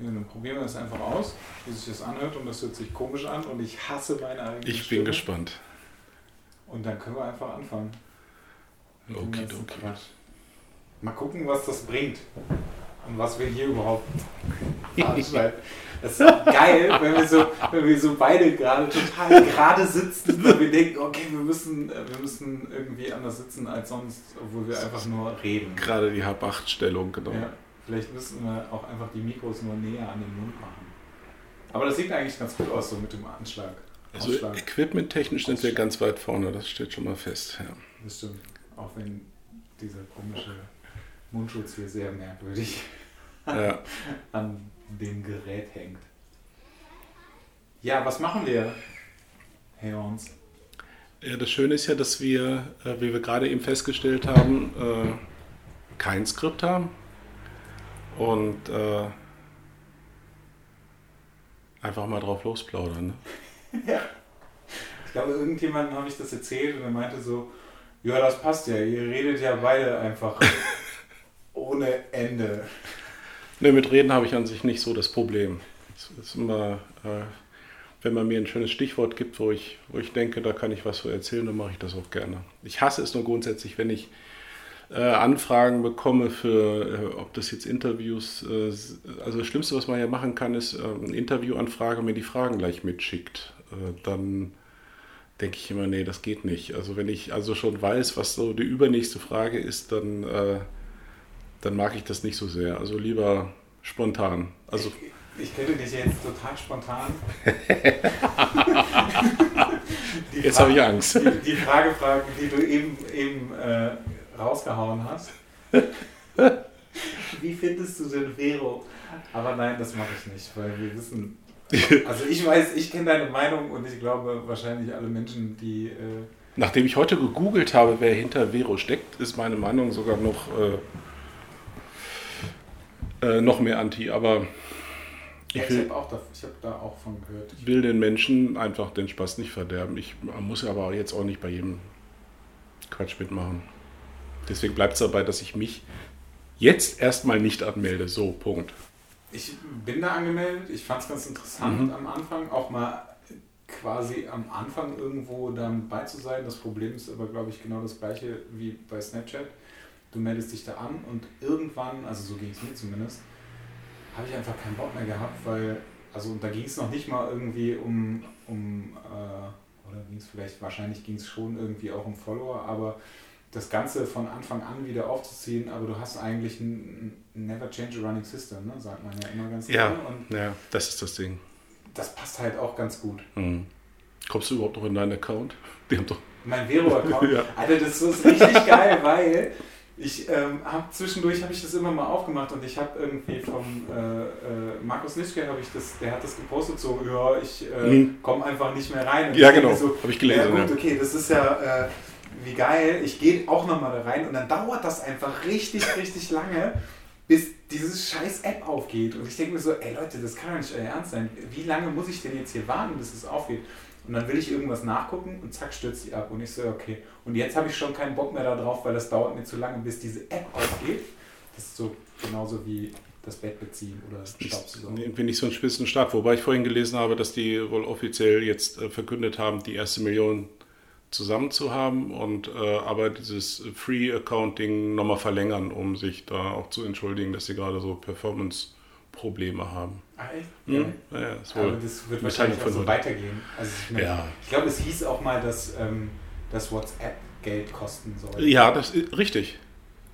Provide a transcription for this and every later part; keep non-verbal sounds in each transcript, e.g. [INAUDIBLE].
Ja, dann probieren wir das einfach aus, wie sich das anhört und das hört sich komisch an und ich hasse meine eigene Ich Stimme. bin gespannt. Und dann können wir einfach anfangen. Okay, okay. Mal gucken, was das bringt. Und was wir hier überhaupt [LAUGHS] veranstalten. Das ist geil, wenn wir so, wenn wir so beide gerade total gerade sitzen und wir denken, okay, wir müssen, äh, wir müssen irgendwie anders sitzen als sonst, obwohl wir einfach nur reden. Gerade die Hab-8-Stellung, genau. Ja, vielleicht müssen wir auch einfach die Mikros nur näher an den Mund machen. Aber das sieht eigentlich ganz gut aus, so mit dem Anschlag. Also equipmenttechnisch sind wir ganz weit vorne, das steht schon mal fest. Ja. Das stimmt. Auch wenn dieser komische Mundschutz hier sehr merkwürdig Ja. [LAUGHS] an dem Gerät hängt. Ja, was machen wir, Herr Ons? Ja, das Schöne ist ja, dass wir, äh, wie wir gerade eben festgestellt haben, äh, kein Skript haben und äh, einfach mal drauf losplaudern. Ne? [LAUGHS] Ja. Ich glaube, irgendjemandem habe ich das erzählt und er meinte so, ja, das passt ja, ihr redet ja beide einfach [LAUGHS] ohne Ende. Ne, mit Reden habe ich an sich nicht so das Problem. Es ist immer, äh, wenn man mir ein schönes Stichwort gibt, wo ich, wo ich denke, da kann ich was so erzählen, dann mache ich das auch gerne. Ich hasse es nur grundsätzlich, wenn ich äh, Anfragen bekomme für, äh, ob das jetzt Interviews, äh, also das Schlimmste, was man ja machen kann, ist äh, eine Interviewanfrage mir die Fragen gleich mitschickt. Äh, dann denke ich immer, nee, das geht nicht. Also wenn ich also schon weiß, was so die übernächste Frage ist, dann, äh, dann mag ich das nicht so sehr. Also lieber spontan. Also Ich, könnte dich jetzt total spontan. [LAUGHS] Jetzt habe ich Angst. Die, die Frage fragen, die du eben, eben äh, rausgehauen hast. [LAUGHS] Wie findest du denn Vero? Aber nein, das mache ich nicht, weil wir wissen. [LAUGHS] Also ich weiß, ich kenne deine Meinung und ich glaube wahrscheinlich alle Menschen, die. Äh, Nachdem ich heute gegoogelt habe, wer hinter Vero steckt, ist meine Meinung sogar noch, äh, äh, noch mehr anti. Aber ja, ich ich will, habe auch da, ich hab da auch von gehört. Ich, will den Menschen einfach den Spaß nicht verderben. Ich muss aber jetzt auch nicht bei jedem Quatsch mitmachen. Deswegen bleibt es dabei, dass ich mich jetzt erstmal nicht anmelde. So, Punkt. ich bin da angemeldet. Ich fand es ganz interessant Mhm. am Anfang, auch mal quasi am Anfang irgendwo damit bei zu sein. Das Problem ist aber, glaube ich, genau das gleiche wie bei Snapchat. Du meldest dich da an und irgendwann, also so ging es mir zumindest, habe ich einfach keinen Bock mehr gehabt, weil, also und da ging es noch nicht mal irgendwie um, um äh, oder ging es vielleicht, wahrscheinlich ging es schon irgendwie auch um Follower, aber das Ganze von Anfang an wieder aufzuziehen, aber du hast eigentlich ein, Never Change a Running System, ne? sagt man ja immer ganz Ja, gerne. Und ja, das ist das Ding. das passt halt auch ganz gut. Mhm. Kommst du überhaupt noch in deinen Account? Die haben doch. Mein Vero-Account, [LAUGHS] Ja. Alter, das ist richtig [LAUGHS] geil, weil ich ähm, habe zwischendurch habe ich das immer mal aufgemacht und ich habe irgendwie vom äh, äh, Markus Nischke habe ich das, der hat das gepostet so, ja, ich äh, Mhm. komme einfach nicht mehr rein. Und Ja, genau. So, Habe ich gelesen. ja gut, okay, das ist ja äh, wie geil. Ich gehe auch nochmal da rein und dann dauert das einfach richtig, richtig lange, bis diese scheiß App aufgeht. Und ich denke mir so, ey Leute, das kann doch nicht euer Ernst sein. Wie lange muss ich denn jetzt hier warten, bis es aufgeht? Und dann will ich irgendwas nachgucken und zack, stürzt die ab. Und ich so, okay. Und jetzt habe ich schon keinen Bock mehr darauf, weil das dauert mir zu lange, bis diese App aufgeht. Das ist so genauso wie das Bett beziehen oder Staubsaugen. Irgendwie nicht so ein Spitzenstart. Wobei ich vorhin gelesen habe, dass die wohl offiziell jetzt äh, verkündet haben, die erste Million zusammen zu haben und äh, aber dieses Free Accounting nochmal verlängern, um sich da auch zu entschuldigen, dass sie gerade so Performance-Probleme haben. Ah, echt? Mhm. Ja, ja, ist Aber das wird wahrscheinlich auch von so heute. weitergehen. Also ich, meine, Ja. ich glaube, es hieß auch mal, dass, ähm, dass WhatsApp Geld kosten soll. Ja, das ist richtig.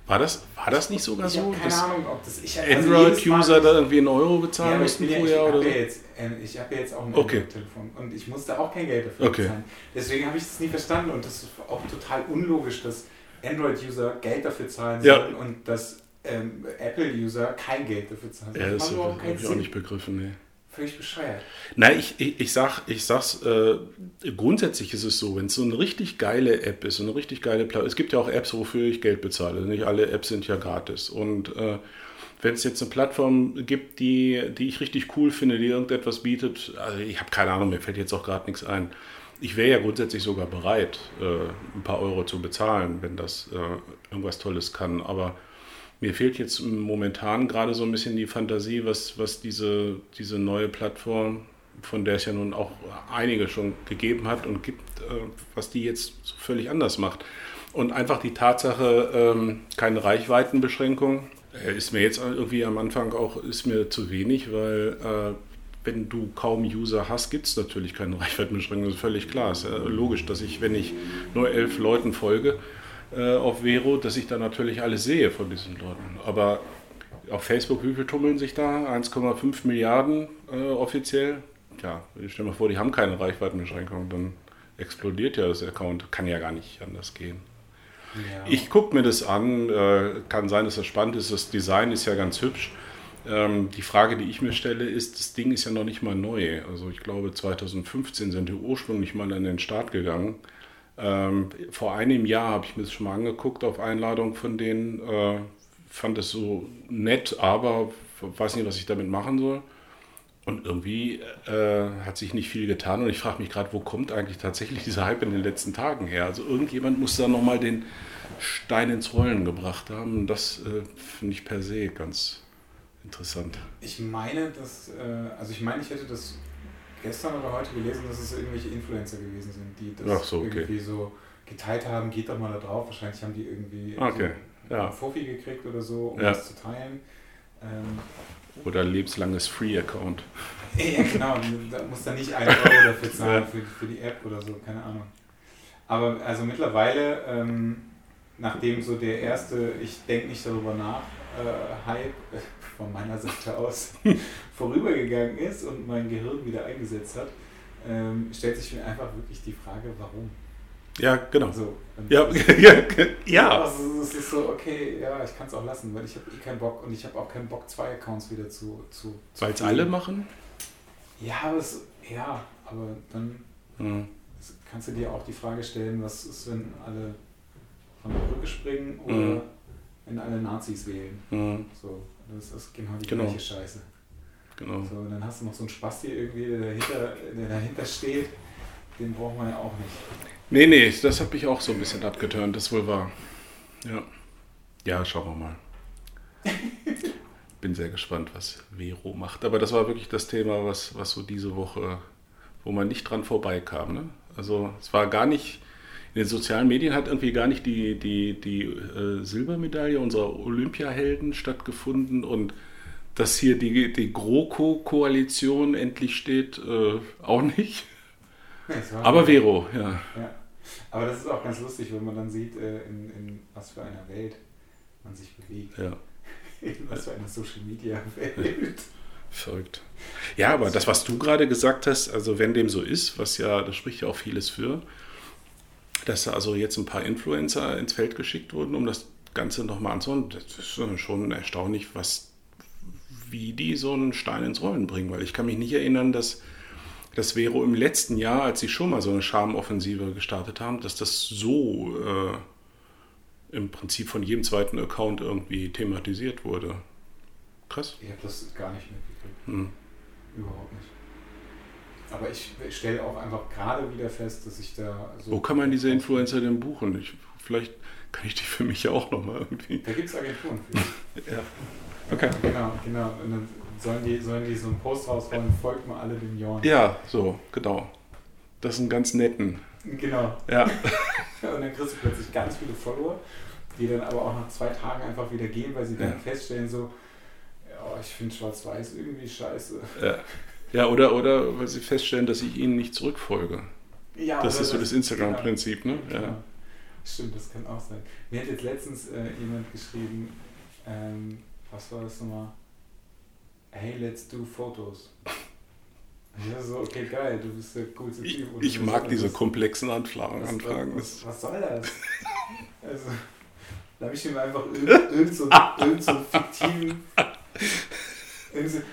War das, war das nicht sogar ich so, keine Ahnung, ob das. Also Android-User da irgendwie einen Euro ja, bezahlen ich, mussten ja, ich, vorher oder habe so? ja jetzt, ähm, ich habe ja jetzt auch ein Okay. Android-Telefon und ich musste auch kein Geld dafür Okay. bezahlen. Deswegen habe ich das nie verstanden und das ist auch total unlogisch, dass Android-User Geld dafür zahlen Ja. sollen und dass ähm, Apple-User kein Geld dafür zahlen sollen. Ja, das macht habe ich auch nicht begriffen. Nee. Völlig bescheuert. Nein, ich, ich, ich, sag, ich sag's, äh, grundsätzlich ist es so, wenn es so eine richtig geile App ist, so eine richtig geile Plattform, es gibt ja auch Apps, wofür ich Geld bezahle. Nicht alle Apps sind ja gratis. Und äh, wenn es jetzt eine Plattform gibt, die, die ich richtig cool finde, die irgendetwas bietet, also ich habe keine Ahnung, mir fällt jetzt auch gerade nichts ein. Ich wäre ja grundsätzlich sogar bereit, äh, ein paar Euro zu bezahlen, wenn das äh, irgendwas Tolles kann. Aber mir fehlt jetzt momentan gerade so ein bisschen die Fantasie, was, was diese, diese neue Plattform, von der es ja nun auch einige schon gegeben hat und gibt, äh, was die jetzt völlig anders macht. Und einfach die Tatsache, ähm, keine Reichweitenbeschränkung, äh, ist mir jetzt irgendwie am Anfang auch ist mir zu wenig, weil äh, wenn du kaum User hast, gibt es natürlich keine Reichweitenbeschränkung, das ist völlig klar. Es ist logisch, dass ich, wenn ich nur elf Leuten folge äh, auf Vero, dass ich da natürlich alles sehe von diesen Leuten. Aber auf Facebook, wie viel tummeln sich da? 1,5 Milliarden äh, offiziell? Ja, stell dir mal vor, die haben keine Reichweitenbeschränkung, dann explodiert ja das Account. Kann ja gar nicht anders gehen. Ja. Ich gucke mir das an, äh, kann sein, dass das spannend ist. Das Design ist ja ganz hübsch. Ähm, die Frage, die ich mir stelle, ist, das Ding ist ja noch nicht mal neu. Also ich glaube, 2015 sind die ursprünglich mal an den Start gegangen. Ähm, vor einem Jahr habe ich mir das schon mal angeguckt auf Einladung von denen. Äh, fand es so nett, aber weiß nicht, was ich damit machen soll. Und irgendwie äh, hat sich nicht viel getan und ich frage mich gerade, wo kommt eigentlich tatsächlich dieser Hype in den letzten Tagen her? Also irgendjemand muss da nochmal den Stein ins Rollen gebracht haben. Das äh, finde ich per se ganz interessant. Ich meine, dass, äh, also ich meine, ich hätte das gestern oder heute gelesen, dass es irgendwelche Influencer gewesen sind, die das so, okay. irgendwie so geteilt haben, geht doch mal da drauf. Wahrscheinlich haben die irgendwie okay. so ja. Fofi gekriegt oder so, um ja. das zu teilen. Ähm, oder lebenslanges Free-Account. [LAUGHS] Ja, genau. Da muss dann nicht ein Euro dafür [LAUGHS] zahlen, für, für die App oder so, keine Ahnung. Aber also mittlerweile, ähm, nachdem so der erste, ich denke nicht darüber nach, äh, Hype von meiner Seite aus [LAUGHS] vorübergegangen ist und mein Gehirn wieder eingesetzt hat, ähm, stellt sich mir einfach wirklich die Frage, warum. Ja, genau. So, [LAUGHS] ja, ja, ja. Also es ist so, okay, ja, ich kann es auch lassen, weil ich habe eh keinen Bock und ich habe auch keinen Bock, zwei Accounts wieder zu. zu, zu weil es alle machen? Ja, aber es, ja, aber dann hm. kannst du dir auch die Frage stellen, was ist, wenn alle von der Brücke springen oder hm. wenn alle Nazis wählen. Hm. So, das ist genau die genau. gleiche Scheiße. Genau. So, und dann hast du noch so einen Spasti irgendwie, der dahinter, der dahinter steht. Den braucht man ja auch nicht. Nee, nee, das habe ich auch so ein bisschen abgeturnt, das wohl wahr. Ja. Ja, schauen wir mal. Bin sehr gespannt, was Vero macht. Aber das war wirklich das Thema, was, was so diese Woche, wo man nicht dran vorbeikam. Ne? Also es war gar nicht, in den sozialen Medien hat irgendwie gar nicht die, die, die äh, Silbermedaille unserer Olympiahelden stattgefunden und dass hier die, die GroKo-Koalition endlich steht, äh, auch nicht. Aber Vero, ja. ja. Aber das ist auch ganz lustig, wenn man dann sieht, äh, in, in was für einer Welt man sich bewegt. Ja. In was für einer Social Media Welt. Verrückt. Ja, aber das, was du gerade gesagt hast, also wenn dem so ist, was ja, das spricht ja auch vieles für, dass da also jetzt ein paar Influencer ins Feld geschickt wurden, um das Ganze nochmal anzuhören, das ist schon erstaunlich, was, wie die so einen Stein ins Rollen bringen, weil ich kann mich nicht erinnern, dass das wäre im letzten Jahr, als sie schon mal so eine Charmoffensive gestartet haben, dass das so äh, im Prinzip von jedem zweiten Account irgendwie thematisiert wurde. Krass. Ich habe das gar nicht mitgekriegt. Hm. Überhaupt nicht. Aber ich stelle auch einfach gerade wieder fest, dass ich da so. Wo kann man diese Influencer denn buchen? Ich, vielleicht kann ich die für mich ja auch nochmal irgendwie. Da gibt es Agenturen für. [LAUGHS] ja. Okay. Genau, genau. Und dann sollen die, sollen die so einen Post rausrollen, folgt mal alle dem Jorn. Ja, so, genau. Das ist ein ganz netten. Genau. Ja. [LAUGHS] und dann kriegst du plötzlich ganz viele Follower, die dann aber auch nach zwei Tagen einfach wieder gehen, weil sie dann ja. feststellen, so, ja, ich finde Schwarz-Weiß irgendwie scheiße. Ja. [LAUGHS] ja, oder, oder weil sie feststellen, dass ich ihnen nicht zurückfolge. Ja, das ist so das Instagram-Prinzip, ne? Genau. Ja. Stimmt, das kann auch sein. Mir hat jetzt letztens äh, jemand geschrieben, ähm, was war das nochmal? hey, let's do Fotos. Ja, so, okay, geil, du bist der coolste Typ. Ich, ich mag diese komplexen Anfragen. Was, Anfragen. Was, was, soll das? [LAUGHS] also, da habe ich ihm einfach irgendeinen irgend so, [LAUGHS] irgend so fiktiven.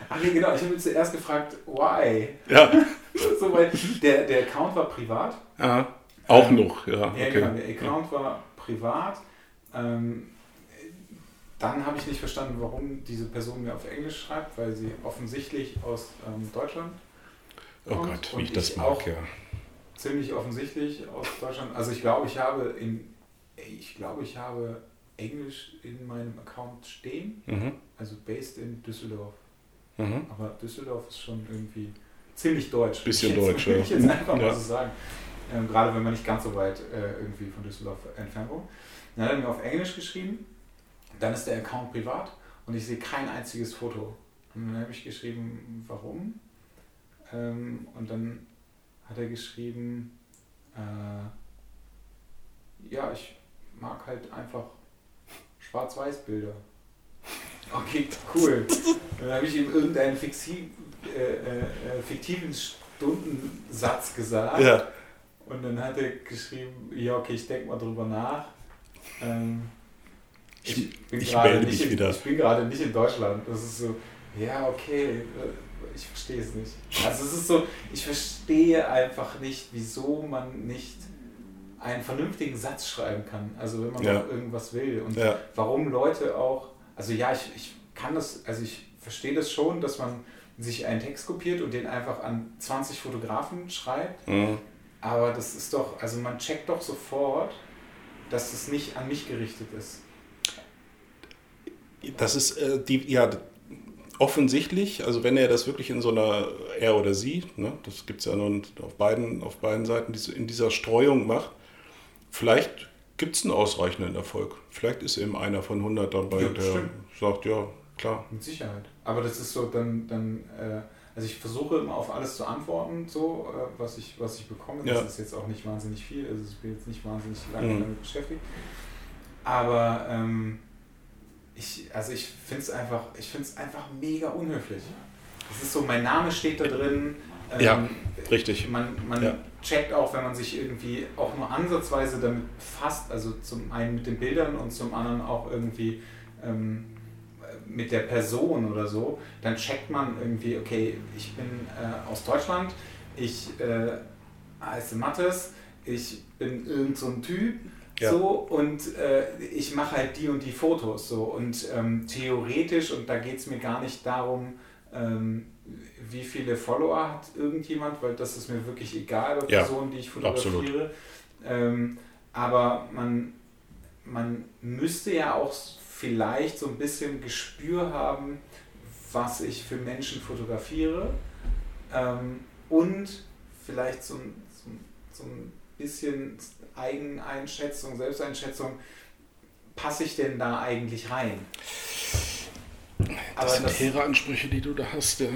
Ach nee, genau, ich habe zuerst gefragt, why? Ja. [LAUGHS] so, weil der, der Account war privat. Ja, auch ähm, noch, ja. Ja, okay. genau, der Account ja. war privat. Ähm, dann habe ich nicht verstanden, warum diese Person mir auf Englisch schreibt, weil sie offensichtlich aus ähm, Deutschland Oh kommt. Gott, wie ich das mag, ja. Ziemlich offensichtlich aus Deutschland. Also ich glaube, ich habe in, ich glaube, ich habe Englisch in meinem Account stehen, Mhm. also based in Düsseldorf. Mhm. Aber Düsseldorf ist schon irgendwie ziemlich deutsch. Bisschen ich jetzt, deutsch, [LAUGHS] will ja. ich jetzt einfach Ja. mal so sagen. Ähm, gerade wenn man nicht ganz so weit äh, irgendwie von Düsseldorf entfernt wohnt. Dann hat er mir auf Englisch geschrieben, dann ist der Account privat und ich sehe kein einziges Foto. Und dann habe ich geschrieben, warum? Ähm, und dann hat er geschrieben, äh, ja, ich mag halt einfach Schwarz-Weiß-Bilder. Okay, cool. [LAUGHS] Dann habe ich ihm irgendeinen fixi äh, äh, äh, fiktiven Stundensatz gesagt. Ja. Und dann hat er geschrieben, ja, okay, ich denke mal drüber nach. Ähm, Ich- ich gerade melde nicht mich in, wieder. Ich bin gerade nicht in Deutschland. Das ist so, ja, okay, äh, ich verstehe es nicht. Also es ist so, ich verstehe einfach nicht, wieso man nicht einen vernünftigen Satz schreiben kann. Also wenn man Ja. noch irgendwas will. Und Ja. warum Leute auch, also ja, ich, ich kann das, also ich verstehe das schon, dass man sich einen Text kopiert und den einfach an 20 Fotografen schreibt. Mhm. Aber das ist doch, also man checkt doch sofort, dass es nicht an mich gerichtet ist. Das ist äh, die, ja, offensichtlich, also wenn er das wirklich in so einer, er oder sie, ne, das gibt es ja nun auf beiden, auf beiden Seiten, diese, in dieser Streuung macht, vielleicht gibt es einen ausreichenden Erfolg. Vielleicht ist eben einer von 100 dabei, Ja, der stimmt. sagt, ja, klar. Mit Sicherheit. Aber das ist so, dann, dann äh, also ich versuche immer auf alles zu antworten, so, äh, was, ich, was ich bekomme. Das Ja. ist jetzt auch nicht wahnsinnig viel, also ich bin jetzt nicht wahnsinnig lange Mhm. damit beschäftigt. Aber ähm, ich, also ich finde es einfach, ich finde es einfach mega unhöflich. Es ist so, mein Name steht da drin. Ähm, Ja, richtig. Man, man Ja. checkt auch, wenn man sich irgendwie auch nur ansatzweise damit befasst, also zum einen mit den Bildern und zum anderen auch irgendwie ähm, mit der Person oder so, dann checkt man irgendwie, okay, ich bin äh, aus Deutschland, ich äh, heiße Mattes, ich bin irgend so ein Typ, Ja. so und äh, ich mache halt die und die Fotos so und ähm, theoretisch und da geht es mir gar nicht darum, ähm, wie viele Follower hat irgendjemand, weil das ist mir wirklich egal bei Ja, Personen, die ich fotografiere. Ähm, aber man, man müsste ja auch vielleicht so ein bisschen Gespür haben, was ich für Menschen fotografiere ähm, und vielleicht so, so, so ein bisschen Eigeneinschätzung, Selbsteinschätzung, passe ich denn da eigentlich rein? Das sind hehre Ansprüche, die du da hast. Ja.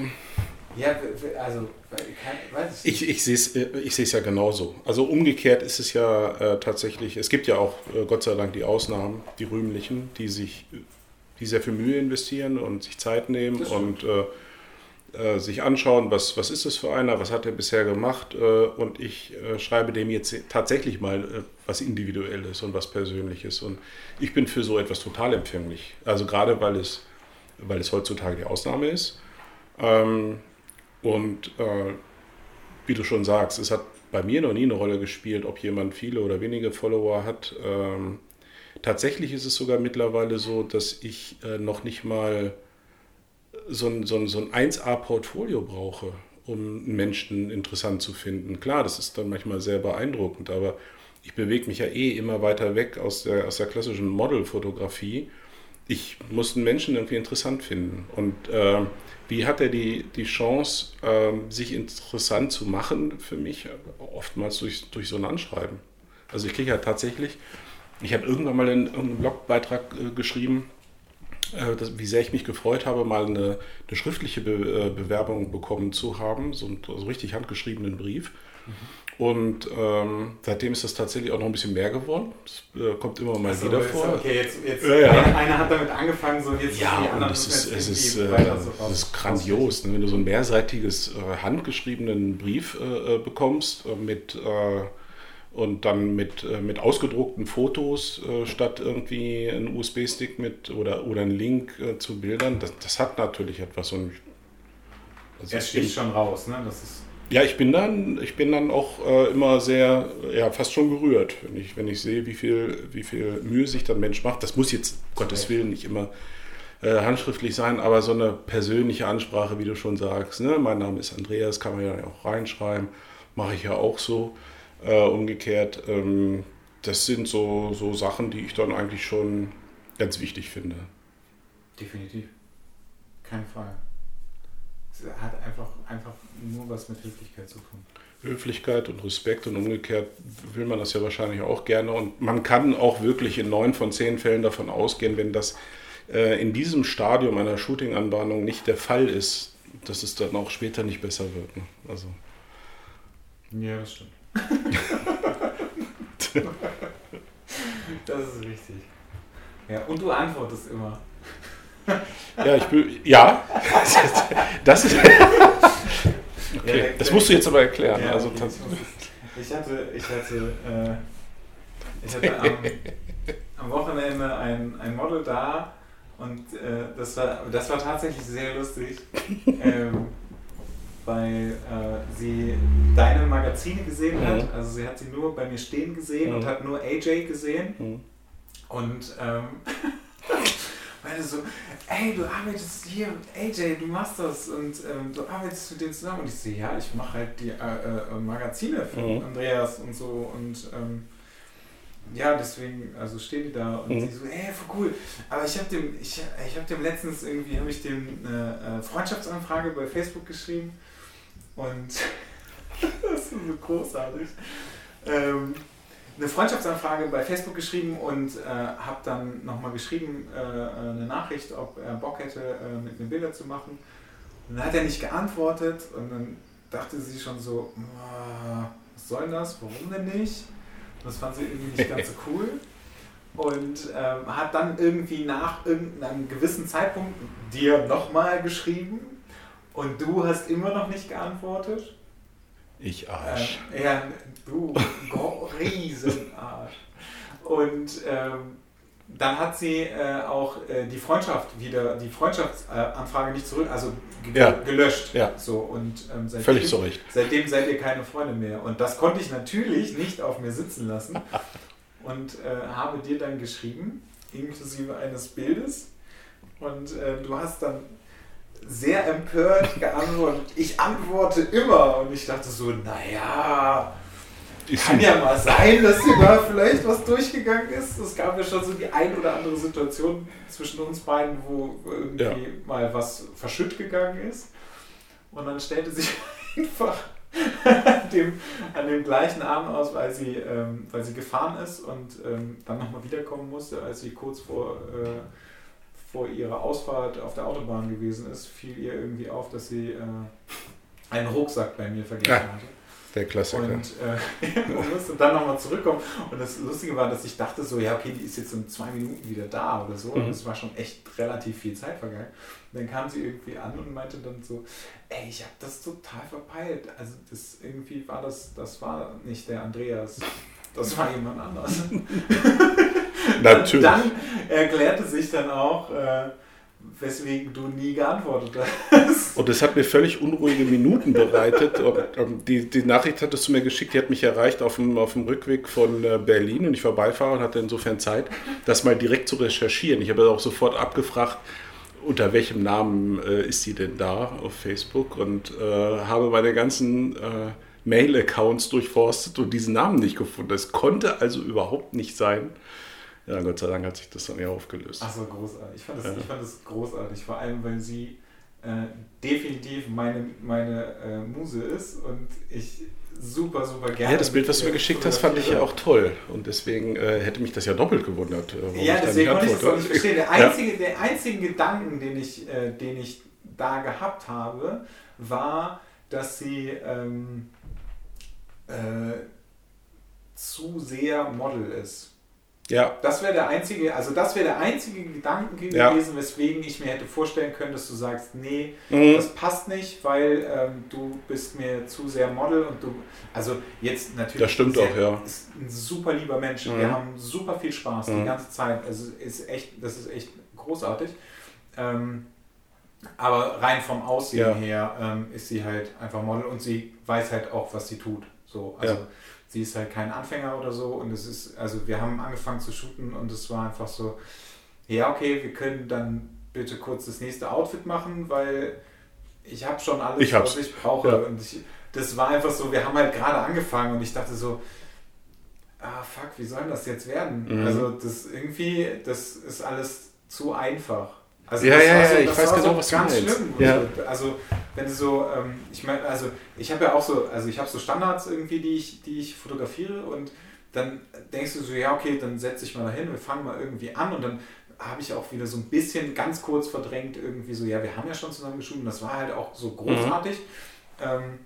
ja, also, weiß ich Ich, sehe es ich seh's ja genauso. Also umgekehrt ist es ja äh, tatsächlich, es gibt ja auch äh, Gott sei Dank die Ausnahmen, die rühmlichen, die sich die sehr viel Mühe investieren und sich Zeit nehmen Das und äh, äh, sich anschauen, was, was ist das für einer, was hat er bisher gemacht äh, und ich äh, schreibe dem jetzt tatsächlich mal äh, was Individuelles und was Persönliches und ich bin für so etwas total empfänglich. Also gerade weil es, weil es heutzutage die Ausnahme ist. Ähm, und äh, wie du schon sagst, es hat bei mir noch nie eine Rolle gespielt, ob jemand viele oder wenige Follower hat. Ähm, tatsächlich ist es sogar mittlerweile so, dass ich äh, noch nicht mal so ein, so ein, so ein 1A-Portfolio brauche, um Menschen interessant zu finden. Klar, das ist dann manchmal sehr beeindruckend, aber ich bewege mich ja eh immer weiter weg aus der, aus der klassischen Modelfotografie. Ich muss einen Menschen irgendwie interessant finden. Und äh, wie hat er die, die Chance, ähm, sich interessant zu machen für mich? Oftmals durch, durch so ein Anschreiben. Also ich kriege ja tatsächlich, ich habe irgendwann mal in irgendeinem Blogbeitrag äh, geschrieben, äh, das, wie sehr ich mich gefreut habe, mal eine, eine schriftliche Be äh, Bewerbung bekommen zu haben, so einen so richtig handgeschriebenen Brief. Und ähm, seitdem ist das tatsächlich auch noch ein bisschen mehr geworden. Das äh, kommt immer mal Also, wieder vor. Okay, jetzt, jetzt Ja, ja. Einer, hat damit angefangen, so jetzt Ja, die anderen das müssen ist, jetzt es ist, äh, raus- ist grandios, ne? wenn du so ein mehrseitiges äh, handgeschriebenen Brief äh, äh, bekommst äh, mit äh, und dann mit, äh, mit ausgedruckten Fotos äh, statt irgendwie ein USB-Stick mit oder, oder ein Link äh, zu Bildern. Das, das hat natürlich etwas. Und also Er ich sticht schon raus, ne? Das ist, ja, ich bin dann, ich bin dann auch äh, immer sehr, ja, fast schon gerührt, wenn ich, wenn ich sehe, wie viel, wie viel Mühe sich dann Mensch macht. Das muss jetzt, Gottes. Willen, nicht immer äh, handschriftlich sein, aber so eine persönliche Ansprache, wie du schon sagst. Ne? Mein Name ist Andreas, kann man ja auch reinschreiben, mache ich ja auch so. Äh, umgekehrt, ähm, das sind so, so Sachen, die ich dann eigentlich schon ganz wichtig finde. Definitiv. Kein Fall. Hat einfach, einfach nur was mit Höflichkeit zu tun. Höflichkeit und Respekt und umgekehrt will man das ja wahrscheinlich auch gerne. Und man kann auch wirklich in neun von zehn Fällen davon ausgehen, wenn das äh, in diesem Stadium einer Shooting-Anbahnung nicht der Fall ist, dass es dann auch später nicht besser wird. Ne? Also. Ja, das stimmt. das ist richtig. Ja, und du antwortest immer. Ja, ich will. Ja, das ist. Okay, das musst du jetzt aber erklären. Ja, also, ich hatte, ich hatte, äh, ich hatte am, am, Wochenende ein, ein Model da und äh, das, war, das war tatsächlich sehr lustig, ähm, weil äh, sie deine Magazine gesehen hat. Mhm. Also sie hat sie nur bei mir stehen gesehen mhm. und hat nur AJ gesehen. Mhm. Und ähm, [LAUGHS] meinte so, ey, du arbeitest hier, AJ, du machst das und ähm, du arbeitest mit denen zusammen. Und ich so, ja, ich mache halt die äh, äh, Magazine für mhm. Andreas und so und ähm, ja, deswegen, also stehen die da und mhm. sie so, ey, voll cool. Aber ich habe dem, ich, ich habe dem letztens irgendwie, habe ich dem eine äh, Freundschaftsanfrage bei Facebook geschrieben und [LAUGHS] das ist so großartig. Ähm, eine Freundschaftsanfrage bei Facebook geschrieben und äh, habe dann nochmal geschrieben, äh, eine Nachricht, ob er Bock hätte, äh, mit mir Bilder zu machen. Und dann hat er nicht geantwortet und dann dachte sie schon so, was soll das, warum denn nicht? Und das fand sie irgendwie nicht ganz so [LAUGHS] cool. Und ähm, hat dann irgendwie nach irgendeinem gewissen Zeitpunkt dir nochmal geschrieben und du hast immer noch nicht geantwortet. Ich Arsch. Äh, ja, du Riesenarsch. Und ähm, dann hat sie äh, auch äh, die Freundschaft wieder, die Freundschaftsanfrage nicht zurück, also ge ja. gelöscht. Ja. So, und, ähm, seitdem, Völlig zu Seitdem seid ihr keine Freunde mehr. Und das konnte ich natürlich nicht auf mir sitzen lassen und äh, habe dir dann geschrieben, inklusive eines Bildes. Und äh, du hast dann sehr empört geantwortet. Ich antworte immer. Und ich dachte so, naja, kann ja mal sein, dass hier da vielleicht was durchgegangen ist. Es gab ja schon so die ein oder andere Situation zwischen uns beiden, wo irgendwie ja. mal was verschütt gegangen ist. Und dann stellte sich [LAUGHS] einfach dem, an dem gleichen Abend aus, weil sie, ähm, weil sie gefahren ist und ähm, dann nochmal wiederkommen musste, als sie kurz vor äh, vor ihrer Ausfahrt auf der Autobahn gewesen ist, fiel ihr irgendwie auf, dass sie äh, einen Rucksack bei mir vergessen ja, hatte. Der Klassiker. Und, äh, [LAUGHS] und musste dann nochmal zurückkommen. Und das Lustige war, dass ich dachte so, ja okay, die ist jetzt in zwei Minuten wieder da oder so. Mhm. Und es war schon echt relativ viel Zeit vergangen. Und dann kam sie irgendwie an und meinte dann so, ey, ich habe das total verpeilt. Also das irgendwie war das, das war nicht der Andreas. Das war jemand anders. [LAUGHS] [LAUGHS] Natürlich. Dann erklärte sich dann auch, äh, weswegen du nie geantwortet hast. Und das hat mir völlig unruhige Minuten bereitet. Und, ähm, die, die Nachricht hattest du mir geschickt, die hat mich erreicht auf dem, auf dem Rückweg von äh, Berlin und ich war Beifahrer und hatte insofern Zeit, das mal direkt zu recherchieren. Ich habe auch sofort abgefragt, unter welchem Namen äh, ist sie denn da auf Facebook und äh, habe meine ganzen äh, Mail-Accounts durchforstet und diesen Namen nicht gefunden. Das konnte also überhaupt nicht sein. Ja, Gott sei Dank hat sich das dann ja aufgelöst. Achso, großartig. Ich fand, das, ja. ich fand das großartig, vor allem, weil sie äh, definitiv meine, meine äh, Muse ist und ich super, super gerne. Ja, das Bild, was du mir geschickt hast, fand ich ja auch toll. Und deswegen äh, hätte mich das ja doppelt gewundert. Äh, ja, deswegen konnte ich das auch nicht verstehen. Der einzige, ja. der einzige Gedanken, den ich, äh, den ich da gehabt habe, war, dass sie ähm, äh, zu sehr Model ist. Ja. Das wäre der einzige, also das wäre der einzige Gedanke ja. gewesen, weswegen ich mir hätte vorstellen können, dass du sagst, nee, mhm. das passt nicht, weil ähm, du bist mir zu sehr Model und du, also jetzt natürlich. Das stimmt sehr, auch, ja. Ist ein super lieber Mensch. Mhm. Wir haben super viel Spaß mhm. die ganze Zeit. Also ist echt, das ist echt großartig. Ähm, aber rein vom Aussehen ja. her ähm, ist sie halt einfach Model und sie weiß halt auch, was sie tut. So, also ja sie ist halt kein Anfänger oder so und es ist, also wir haben angefangen zu shooten und es war einfach so, ja okay, wir können dann bitte kurz das nächste Outfit machen, weil ich habe schon alles, ich was ich brauche. Ja. Und ich, das war einfach so, wir haben halt gerade angefangen und ich dachte so, ah fuck, wie soll das jetzt werden? Mhm. Also das irgendwie, das ist alles zu einfach. Also Ja, das ja, war ja, so, ich weiß genau, so was du ganz meinst. schlimm. Ja. Also, also wenn du so, ähm, ich meine, also ich habe ja auch so, also ich habe so Standards irgendwie, die ich, die ich fotografiere und dann denkst du so, ja okay, dann setze ich mal dahin, wir fangen mal irgendwie an und dann habe ich auch wieder so ein bisschen ganz kurz verdrängt irgendwie so, ja wir haben ja schon zusammen geschoben, das war halt auch so großartig. Ähm,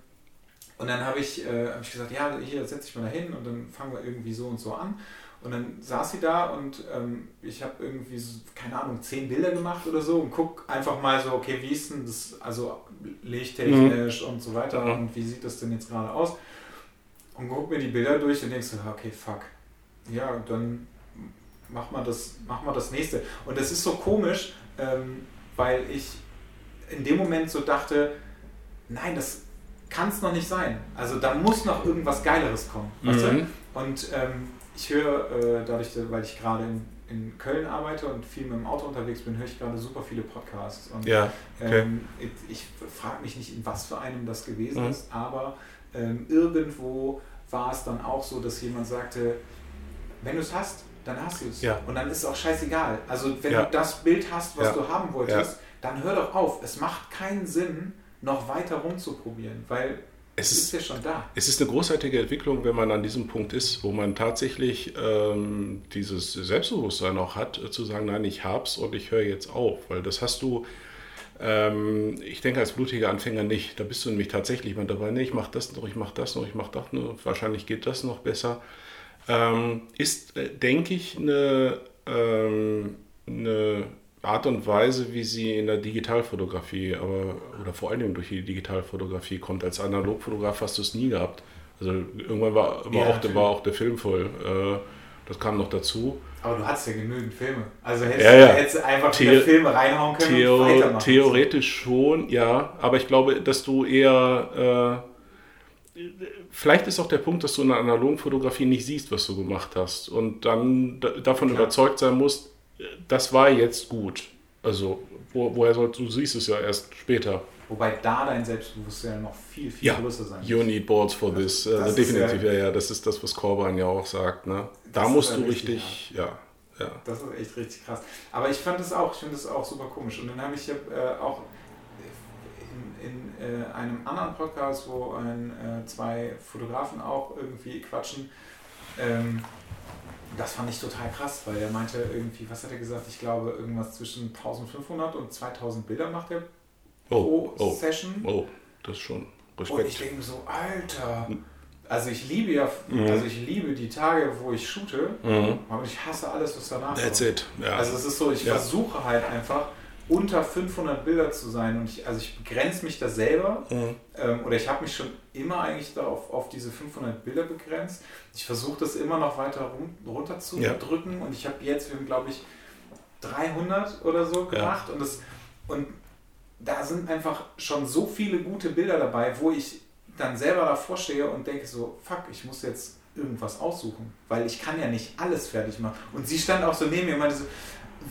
und dann habe ich, äh, hab ich gesagt, ja, hier setze ich mal dahin und dann fangen wir irgendwie so und so an. Und dann saß sie da und ähm, ich habe irgendwie, so, keine Ahnung, zehn Bilder gemacht oder so und guck einfach mal so, okay, wie ist denn das, also lichttechnisch und so weiter Mhm. und wie sieht das denn jetzt gerade aus? Und guck mir die Bilder durch und denkst so, okay, fuck. Ja, dann mach mal das, mach mal das nächste. Und das ist so komisch, ähm, weil ich in dem Moment so dachte, nein, das kann es noch nicht sein. Also da muss noch irgendwas Geileres kommen. Mhm. Und ähm, ich höre äh, dadurch, weil ich gerade in, in Köln arbeite und viel mit dem Auto unterwegs bin, höre ich gerade super viele Podcasts. Und Ja, okay. ähm, ich ich frage mich nicht, in was für einem das gewesen Mhm. ist, aber ähm, irgendwo war es dann auch so, dass jemand sagte, wenn du es hast, dann hast du es. Ja. Und dann ist es auch scheißegal. Also wenn Ja. du das Bild hast, was Ja. du haben wolltest, dann hör doch auf. Es macht keinen Sinn, noch weiter rumzuprobieren, weil Es ist- ist ja schon da. Es ist eine großartige Entwicklung, wenn man an diesem Punkt ist, wo man tatsächlich ähm, dieses Selbstbewusstsein auch hat, äh, zu sagen, nein, ich hab's und ich höre jetzt auf, weil das hast du, ähm, ich denke als blutiger Anfänger nicht. Da bist du nämlich tatsächlich mal dabei, nee, ich mache das noch, ich mache das noch, ich mache das noch, wahrscheinlich geht das noch besser. Ähm, ist, äh, denke ich, eine, ähm, eine Art und Weise, wie sie in der Digitalfotografie, aber oder vor allen Dingen durch die Digitalfotografie kommt. Als Analogfotograf hast du es nie gehabt. Also irgendwann war, war, Ja, auch, der, war auch der Film voll. Äh, das kam noch dazu. Aber du hast ja genügend Filme. Also hättest, Ja, ja. du hättest einfach The- Filme reinhauen können und Theo weitermachen. theoretisch schon, ja. Aber ich glaube, dass du eher. Äh, vielleicht ist auch der Punkt, dass du in der analogen Fotografie nicht siehst, was du gemacht hast. Und dann da, davon Klar. überzeugt sein musst, das war jetzt gut. Also, wo, woher sollst du siehst es ja erst später. Wobei da dein Selbstbewusstsein noch viel, viel Ja, größer sein You need boards for this. Das Also definitiv, ja- ja, ja, das ist das, was Corban ja auch sagt. Ne? Da musst ja du richtig, richtig, ja, ja. Das ist echt richtig krass. Aber ich fand das auch, ich finde das auch super komisch. Und dann habe ich äh, auch in, in äh, einem anderen Podcast, wo ein, äh, zwei Fotografen auch irgendwie quatschen, ähm, das fand ich total krass, weil er meinte irgendwie, was hat er gesagt? Ich glaube, irgendwas zwischen 1500 und 2000 Bilder macht er Oh, pro oh, Session. oh, das ist schon Und ich Respekt. denke mir so, Alter. Also ich liebe ja, Mhm. also ich liebe die Tage, wo ich shoote, Mhm. aber ich hasse alles, was danach That's kommt. it. Ja. Also es ist so, ich Ja. versuche halt einfach unter 500 Bilder zu sein und ich, also ich begrenze mich da selber Mhm. ähm, oder ich habe mich schon immer eigentlich darauf auf diese 500 Bilder begrenzt. Ich versuche das immer noch weiter rum, runter zu Ja. drücken und ich habe jetzt, wir haben glaube ich 300 oder so Ja. gemacht und das und da sind einfach schon so viele gute Bilder dabei, wo ich dann selber davor stehe und denke so, fuck, ich muss jetzt irgendwas aussuchen, weil ich kann ja nicht alles fertig machen. Und sie stand auch so neben mir und meinte so,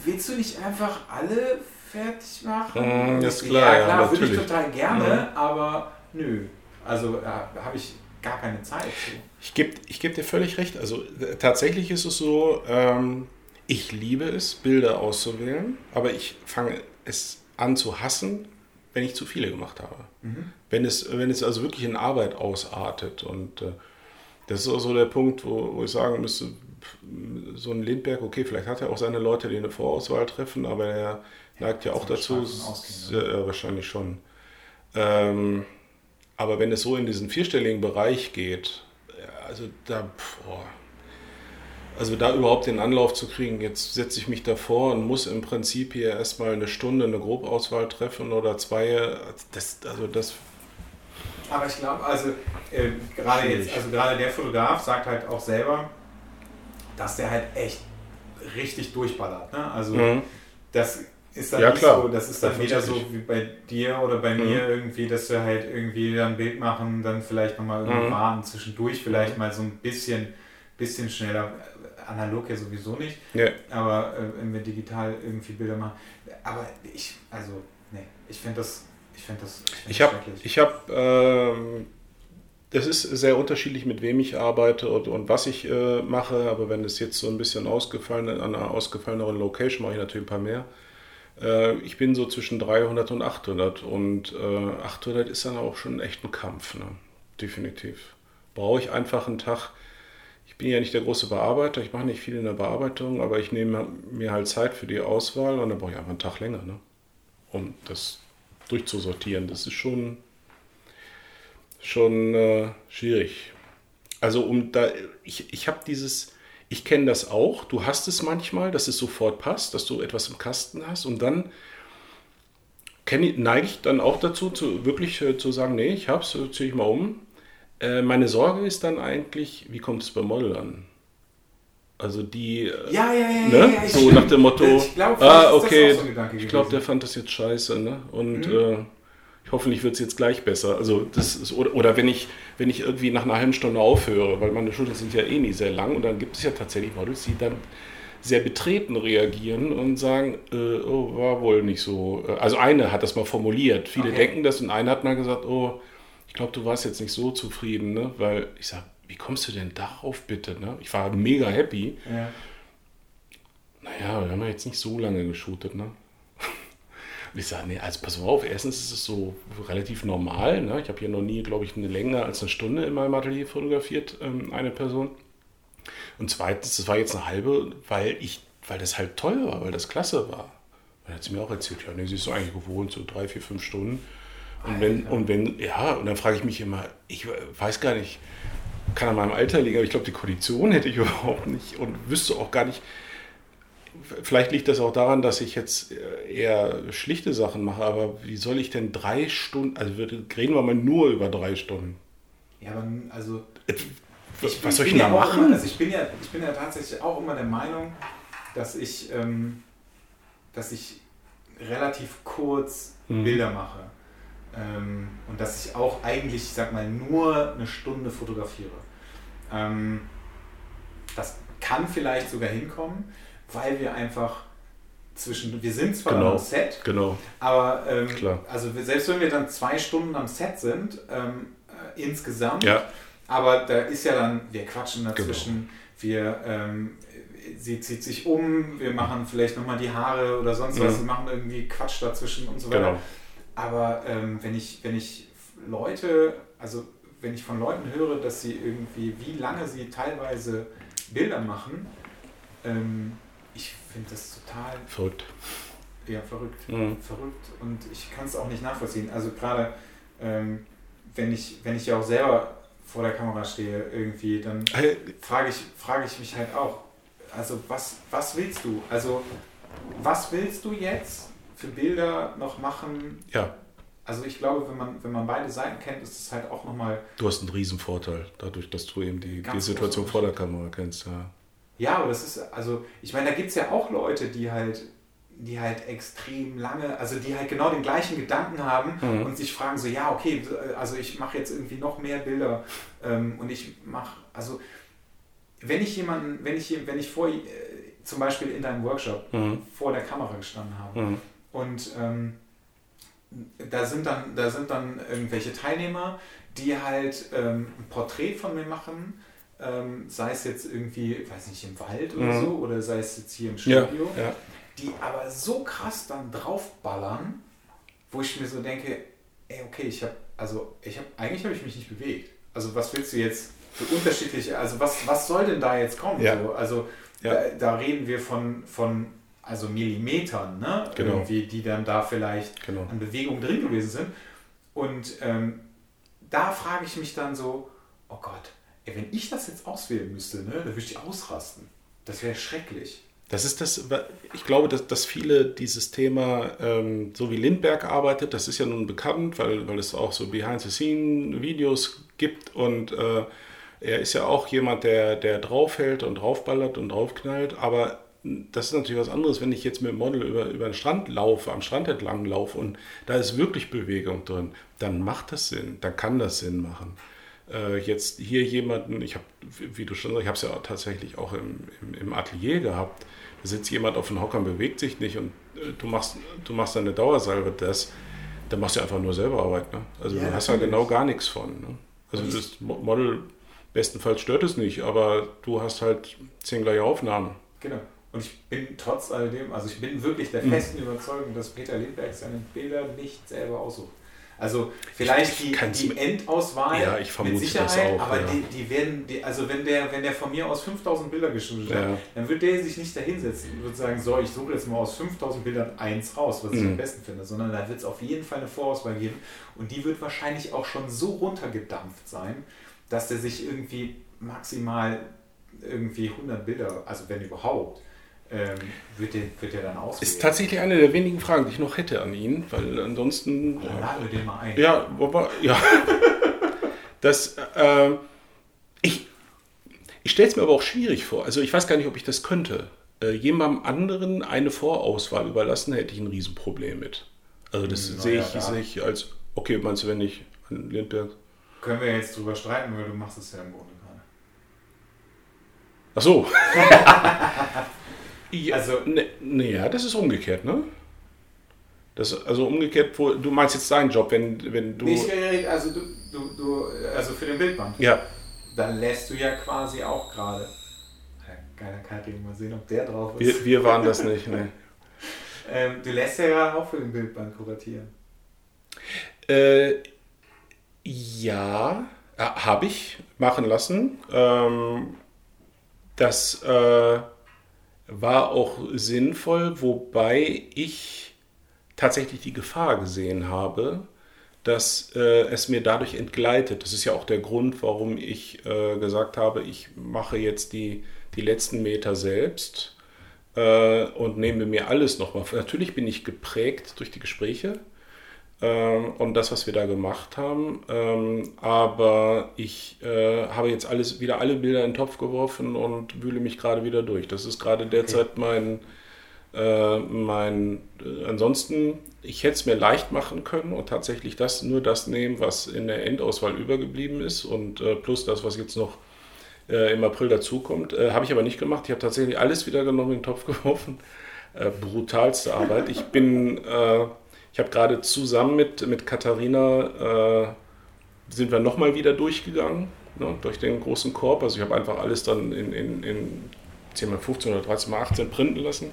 willst du nicht einfach alle fertig machen? Mm, ist klar, ja ja, klar, würde ich total gerne, aber nö. Also ja, habe ich gar keine Zeit. Ich gebe ich geb dir völlig recht. Also äh, tatsächlich ist es so, ähm, ich liebe es, Bilder auszuwählen, aber ich fange es an zu hassen, wenn ich zu viele gemacht habe. Mhm. Wenn es, wenn es also wirklich in Arbeit ausartet. Und äh, das ist auch so der Punkt, wo, wo ich sagen müsste, so ein Lindberg, okay, vielleicht hat er auch seine Leute, die eine Vorauswahl treffen, aber er neigt ja auch dazu, ja, wahrscheinlich schon. Ähm, aber wenn es so in diesen vierstelligen Bereich geht, also da, boah. also da überhaupt den Anlauf zu kriegen, jetzt setze ich mich davor und muss im Prinzip hier erstmal eine Stunde eine Grobauswahl treffen oder zwei, das, also das, Aber ich glaube, also äh, gerade jetzt, also gerade der Fotograf sagt halt auch selber, dass der halt echt richtig durchballert. Ne? Also Mhm. das ist dann Ja, nicht klar. so, das ist dann wieder so wie bei dir oder bei Mhm. mir irgendwie, dass wir halt irgendwie dann ein Bild machen, dann vielleicht nochmal irgendwie Mhm. warten, zwischendurch vielleicht mal so ein bisschen, bisschen schneller. Analog ja sowieso nicht, ja, aber äh, wenn wir digital irgendwie Bilder machen. Aber ich, also, nee, ich finde das, ich finde das, Ich habe ich hab, ähm, das ist sehr unterschiedlich, mit wem ich arbeite und, und was ich äh, mache. Aber wenn es jetzt so ein bisschen ausgefallen, an einer ausgefalleneren Location mache ich natürlich ein paar mehr. Äh, ich bin so zwischen 300 und 800 und äh, 800 ist dann auch schon echt ein Kampf, ne? definitiv. Brauche ich einfach einen Tag. Ich bin ja nicht der große Bearbeiter, ich mache nicht viel in der Bearbeitung, aber ich nehme mir halt Zeit für die Auswahl und dann brauche ich einfach einen Tag länger, ne? um das durchzusortieren. Das ist schon schon äh, schwierig. Also um da, ich, ich habe dieses, ich kenne das auch, du hast es manchmal, dass es sofort passt, dass du etwas im Kasten hast und dann ich, neige ich dann auch dazu, zu, wirklich äh, zu sagen, nee, ich hab's, äh, ziehe ich mal um. Äh, meine Sorge ist dann eigentlich, wie kommt es beim Model an? Also die, äh, ja, ja, ja, ne? ja, so nach dem Motto, [LAUGHS] glaub, ah, okay, so ich glaube, der fand das jetzt scheiße, ne? Und mhm. Äh, hoffentlich wird es jetzt gleich besser. Also das ist, oder, oder wenn ich, wenn ich irgendwie nach einer halben Stunde aufhöre, weil meine Schultern sind ja eh nie sehr lang und dann gibt es ja tatsächlich Models, die dann sehr betreten reagieren und sagen, äh, oh, war wohl nicht so. Also eine hat das mal formuliert. Viele okay. denken das und eine hat mal gesagt, oh, ich glaube, du warst jetzt nicht so zufrieden, ne? Weil ich sage, wie kommst du denn darauf bitte? Ne? Ich war mega happy. Ja. Naja, wir haben ja jetzt nicht so lange geshootet, ne? Und ich sage, nee, also pass auf, erstens ist es so relativ normal. Ne? Ich habe hier noch nie, glaube ich, eine länger als eine Stunde in meinem Atelier fotografiert, ähm, eine Person. Und zweitens, das war jetzt eine halbe, weil ich, weil das halt toll war, weil das klasse war. dann hat sie mir auch erzählt, ja, nee, sie ist so eigentlich gewohnt, so drei, vier, fünf Stunden. Und wenn, und wenn, ja, und dann frage ich mich immer, ich weiß gar nicht, kann an meinem Alter liegen, aber ich glaube, die Kondition hätte ich [LAUGHS] überhaupt nicht und wüsste auch gar nicht, Vielleicht liegt das auch daran, dass ich jetzt äh, eher schlichte Sachen mache, aber wie soll ich denn drei Stunden, also reden wir mal nur über drei Stunden. Ja, aber also. Äh, ich, was soll ich denn da machen? Immer, also ich bin, ja, ich bin ja tatsächlich auch immer der Meinung, dass ich, ähm, dass ich relativ kurz mhm. Bilder mache. Ähm, und dass ich auch eigentlich, ich sag mal, nur eine Stunde fotografiere. Ähm, das kann vielleicht sogar hinkommen weil wir einfach zwischen, wir sind zwar genau, am Set, genau. aber ähm, also selbst wenn wir dann zwei Stunden am Set sind, ähm, äh, insgesamt, ja. aber da ist ja dann, wir quatschen dazwischen, genau. wir, ähm, sie zieht sich um, wir machen vielleicht nochmal die Haare oder sonst mhm. was, wir machen irgendwie Quatsch dazwischen und so weiter. Genau. Aber ähm, wenn, ich, wenn ich Leute, also wenn ich von Leuten höre, dass sie irgendwie, wie lange sie teilweise Bilder machen, ähm, finde das total verrückt. Ja, verrückt. Mhm. Verrückt. Und ich kann es auch nicht nachvollziehen. Also gerade ähm, wenn ich, wenn ich ja auch selber vor der Kamera stehe, irgendwie, dann frage ich, frage ich mich halt auch, also was, was willst du? Also was willst du jetzt für Bilder noch machen? Ja. Also ich glaube, wenn man, wenn man beide Seiten kennt, ist es halt auch nochmal. Du hast einen Riesenvorteil, dadurch, dass du eben die, die Situation vor der Kamera kennst, ja. Ja, aber das ist, also, ich meine, da gibt es ja auch Leute, die halt, die halt extrem lange, also die halt genau den gleichen Gedanken haben mhm. und sich fragen so, ja, okay, also ich mache jetzt irgendwie noch mehr Bilder ähm, und ich mache, also wenn ich jemanden, wenn ich, wenn ich vor, äh, zum Beispiel in deinem Workshop mhm. vor der Kamera gestanden habe mhm. und ähm, da sind dann, da sind dann irgendwelche Teilnehmer, die halt ähm, ein Porträt von mir machen ähm, sei es jetzt irgendwie, weiß nicht, im Wald oder mhm. so, oder sei es jetzt hier im Studio, ja, ja. die aber so krass dann draufballern, wo ich mir so denke, ey, okay, ich habe, also ich habe, eigentlich habe ich mich nicht bewegt. Also was willst du jetzt für unterschiedliche, also was, was soll denn da jetzt kommen? Ja. So? Also da, da, reden wir von, von also Millimetern, ne? Genau. Irgendwie, die dann da vielleicht genau. an Bewegung drin gewesen sind. Und ähm, da frage ich mich dann so, oh Gott, Ey, wenn ich das jetzt auswählen müsste, ne, dann würde ich ausrasten. Das wäre schrecklich. Das ist das, ich glaube, dass, dass viele dieses Thema, ähm, so wie Lindberg arbeitet, das ist ja nun bekannt, weil, weil es auch so Behind-the-Scene-Videos gibt und äh, er ist ja auch jemand, der, der draufhält und draufballert und draufknallt, aber das ist natürlich was anderes, wenn ich jetzt mit dem Model über, über den Strand laufe, am Strand entlang laufe und da ist wirklich Bewegung drin, dann macht das Sinn, dann kann das Sinn machen äh, jetzt hier jemanden, ich habe, wie du schon sagst, ich habe es ja tatsächlich auch im, im, im, Atelier gehabt, da sitzt jemand auf dem Hocker und bewegt sich nicht und äh, du machst, du machst eine Dauersalbe, das, dann machst du einfach nur selber Arbeit. Ne? Also ja, du hast ja genau gar nichts von. Ne? Also das Model bestenfalls stört es nicht, aber du hast halt zehn gleiche Aufnahmen. Genau. Und ich bin trotz alledem, also ich bin wirklich der festen mhm. Überzeugung, dass Peter Lindberg seine Bilder nicht selber aussucht. Also vielleicht die, die Endauswahl ja, ich vermute mit Sicherheit, das auch, aber ja. die, die werden, die, also wenn der, wenn der von mir aus 5000 Bilder geschrieben hat, ja. dann wird der sich nicht dahinsetzen und wird sagen, so, ich suche jetzt mal aus 5000 Bildern eins raus, was ich mhm. am besten finde, sondern da wird es auf jeden Fall eine Vorauswahl geben und die wird wahrscheinlich auch schon so runtergedampft sein, dass der sich irgendwie maximal irgendwie 100 Bilder, also wenn überhaupt, ähm, wird, der, wird der dann auswählen. Ist tatsächlich eine der wenigen Fragen, die ich noch hätte an ihn, weil ansonsten. Dann laden wir den mal ein. Ja, aber, ja. [LAUGHS] das, äh, ich ich stelle es mir aber auch schwierig vor. Also ich weiß gar nicht, ob ich das könnte. Äh, jemandem anderen eine Vorauswahl überlassen, hätte ich ein Riesenproblem mit. Also das hm, sehe ich, ja, seh ich als, okay, meinst du, wenn ich an Lindbergh können wir jetzt drüber streiten, weil du machst es ja im Grunde gerade. Ach so. [LAUGHS] ja, also, ne, ne, ja, das ist umgekehrt, ne? Das, also umgekehrt, wo, du meinst jetzt deinen Job, wenn, wenn du. Nee, also du, du, du, also für den Bildband. Ja. Dann lässt du ja quasi auch gerade. Keiner kann mal sehen, ob der drauf ist. Wir, wir waren das nicht, [LAUGHS] ne? ähm, du lässt ja gerade auch für den Bildband kuratieren. Äh, ja, äh, habe ich machen lassen. Ähm, das äh, war auch sinnvoll, wobei ich tatsächlich die Gefahr gesehen habe, dass äh, es mir dadurch entgleitet. Das ist ja auch der Grund, warum ich äh, gesagt habe, ich mache jetzt die, die letzten Meter selbst äh, und nehme mir alles nochmal. Natürlich bin ich geprägt durch die Gespräche und das, was wir da gemacht haben. Ähm, aber ich äh, habe jetzt alles wieder alle Bilder in den Topf geworfen und wühle mich gerade wieder durch. Das ist gerade derzeit okay. mein, äh, mein äh, ansonsten, ich hätte es mir leicht machen können und tatsächlich das nur das nehmen, was in der Endauswahl übergeblieben ist und äh, plus das, was jetzt noch äh, im April dazukommt. Äh, habe ich aber nicht gemacht. Ich habe tatsächlich alles wieder genommen in den Topf [LAUGHS] geworfen. brutalste Arbeit. Ich bin ich habe gerade zusammen mit, mit Katharina, äh, sind wir nochmal wieder durchgegangen, ne, durch den großen Korb. Also ich habe einfach alles dann in, in, in 10 mal 15 oder 13 mal 18 printen lassen.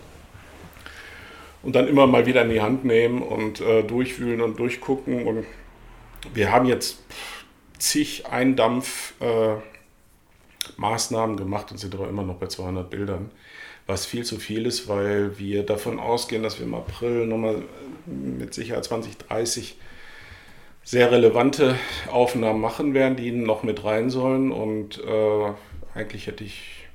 Und dann immer mal wieder in die Hand nehmen und äh, durchwühlen und durchgucken. Und wir haben jetzt zig Eindampf äh, gemacht und sind aber immer noch bei 200 Bildern was viel zu viel ist, weil wir davon ausgehen, dass wir im April nochmal mit Sicherheit 2030 sehr relevante Aufnahmen machen werden, die noch mit rein sollen. Und äh, eigentlich hätte ich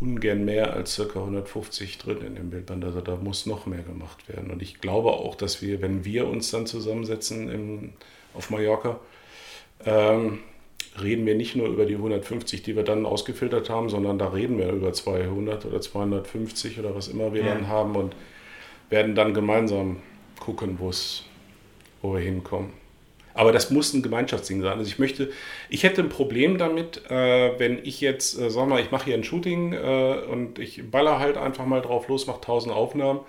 ungern mehr als ca. 150 drin in dem Bildband. Also da muss noch mehr gemacht werden. Und ich glaube auch, dass wir, wenn wir uns dann zusammensetzen im, auf Mallorca, ähm, reden wir nicht nur über die 150, die wir dann ausgefiltert haben, sondern da reden wir über 200 oder 250 oder was immer wir ja. dann haben und werden dann gemeinsam gucken, wo wir hinkommen. Aber das muss ein Gemeinschaftsding sein. Also ich möchte, ich hätte ein Problem damit, äh, wenn ich jetzt, äh, sag mal, ich mache hier ein Shooting äh, und ich baller halt einfach mal drauf los, mache 1000 Aufnahmen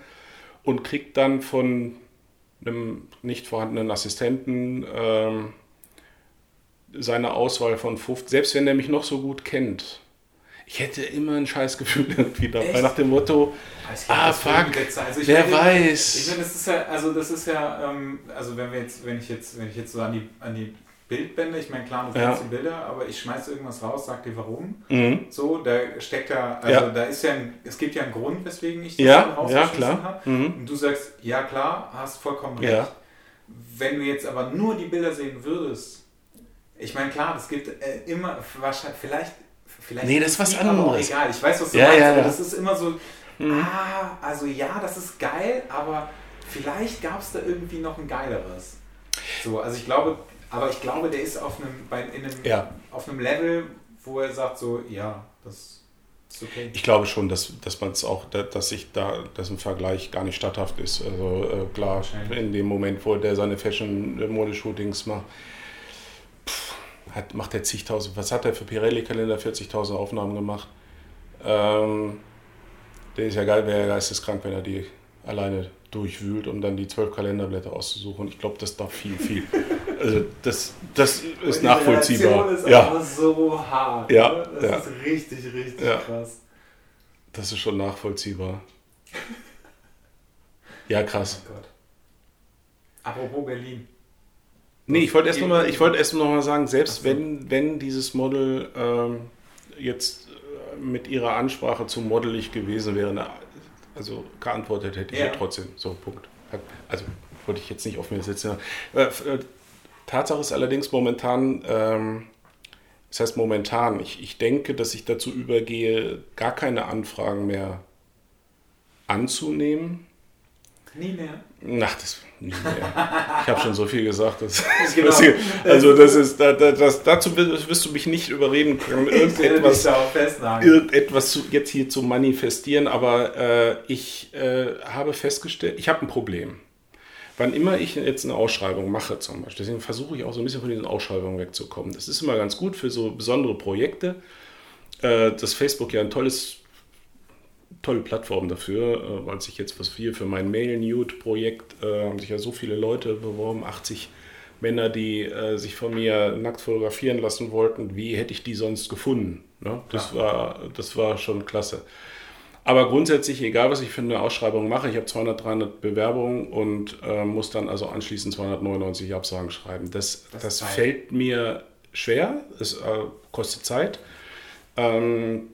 und krieg dann von einem nicht vorhandenen Assistenten ähm, seine Auswahl von 50, selbst wenn er mich noch so gut kennt, ich hätte immer ein Scheißgefühl [LAUGHS] irgendwie dabei, Echt? nach dem Motto, ah fuck, also wer meine, weiß. Ich finde, das ist ja, also das ist ja, ähm, also wenn wir jetzt, wenn ich jetzt, wenn ich jetzt so an die, an die Bildbände, ich meine klar, du ja. die Bilder, aber ich schmeiße irgendwas raus, sag dir warum. Mhm. So, da steckt ja, also ja. da ist ja, ein, es gibt ja einen Grund, weswegen ich das ja, rausgeschmissen ja, habe. Mhm. Und du sagst, ja klar, hast vollkommen recht. Ja. Wenn du jetzt aber nur die Bilder sehen würdest, ich meine, klar, es gibt äh, immer, wahrscheinlich, vielleicht, vielleicht. Nee, das ist was anderes. egal, ich weiß, was du ja, meinst, ja, aber das ist immer so, mhm. ah, also ja, das ist geil, aber vielleicht gab es da irgendwie noch ein geileres. So, also ich glaube, aber ich glaube, der ist auf einem, bei, in einem, ja. auf einem Level, wo er sagt so, ja, das ist okay. Ich glaube schon, dass, dass man es auch, dass sich da, dass ein Vergleich gar nicht statthaft ist. Also äh, klar, in dem Moment, wo der seine Fashion-Modeshootings macht, hat, macht er zigtausend, was hat er für Pirelli-Kalender? 40.000 Aufnahmen gemacht. Ähm, der ist ja geil, wäre ja geisteskrank, wenn er die alleine durchwühlt, um dann die zwölf Kalenderblätter auszusuchen. Ich glaube, das darf viel, viel. [LAUGHS] also das, das ist nachvollziehbar. Ist ja, so hart. Ja, ne? Das ja. ist richtig, richtig Ja. krass. das ist schon nachvollziehbar. [LAUGHS] Ja, krass. Oh. Apropos Berlin. Nee, ich wollte erst nochmal erst noch mal sagen, selbst wenn, wenn dieses Model ähm, jetzt äh, mit ihrer Ansprache zu modelig gewesen wäre, na, also geantwortet hätte ich ja, trotzdem. So, Punkt. Also wollte ich jetzt nicht auf mir setzen. Äh, äh, Tatsache ist allerdings momentan, ähm, das heißt momentan, ich, ich denke, dass ich dazu übergehe, gar keine Anfragen mehr anzunehmen. Nie mehr. Ach, das nie mehr. Ich habe schon so viel gesagt. Dass, [LAUGHS] Genau. also das ist, da, da, das, dazu wirst du mich nicht überreden können, irgendetwas, irgendetwas zu, jetzt hier zu manifestieren. Aber äh, ich äh, habe festgestellt, ich habe ein Problem. Wann immer ich jetzt eine Ausschreibung mache zum Beispiel, deswegen versuche ich auch so ein bisschen von diesen Ausschreibungen wegzukommen. Das ist immer ganz gut für so besondere Projekte. Äh, dass Facebook ja ein tolles tolle Plattform dafür, äh, weil sich jetzt was viel für mein Mail-Nude-Projekt äh, haben sich ja so viele Leute beworben, 80 Männer, die äh, sich von mir nackt fotografieren lassen wollten. Wie hätte ich die sonst gefunden? Ne? Das, war, das war schon klasse. Aber grundsätzlich, egal was ich für eine Ausschreibung mache, ich habe 200, 300 Bewerbungen und äh, muss dann also anschließend 299 Absagen schreiben. Das, Das das, fällt mir schwer, es äh, kostet Zeit. Ähm,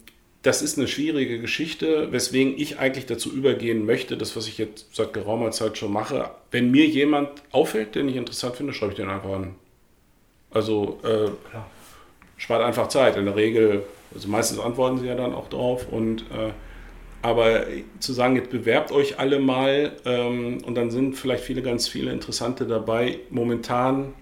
das ist eine schwierige Geschichte, weswegen ich eigentlich dazu übergehen möchte, das, was ich jetzt seit geraumer Zeit schon mache. Wenn mir jemand auffällt, den ich interessant finde, schreibe ich den einfach an. Also äh, spart einfach Zeit. In der Regel, also meistens antworten sie ja dann auch drauf. Und, äh, aber zu sagen, jetzt bewerbt euch alle mal ähm, und dann sind vielleicht viele, ganz viele Interessante dabei. Momentan,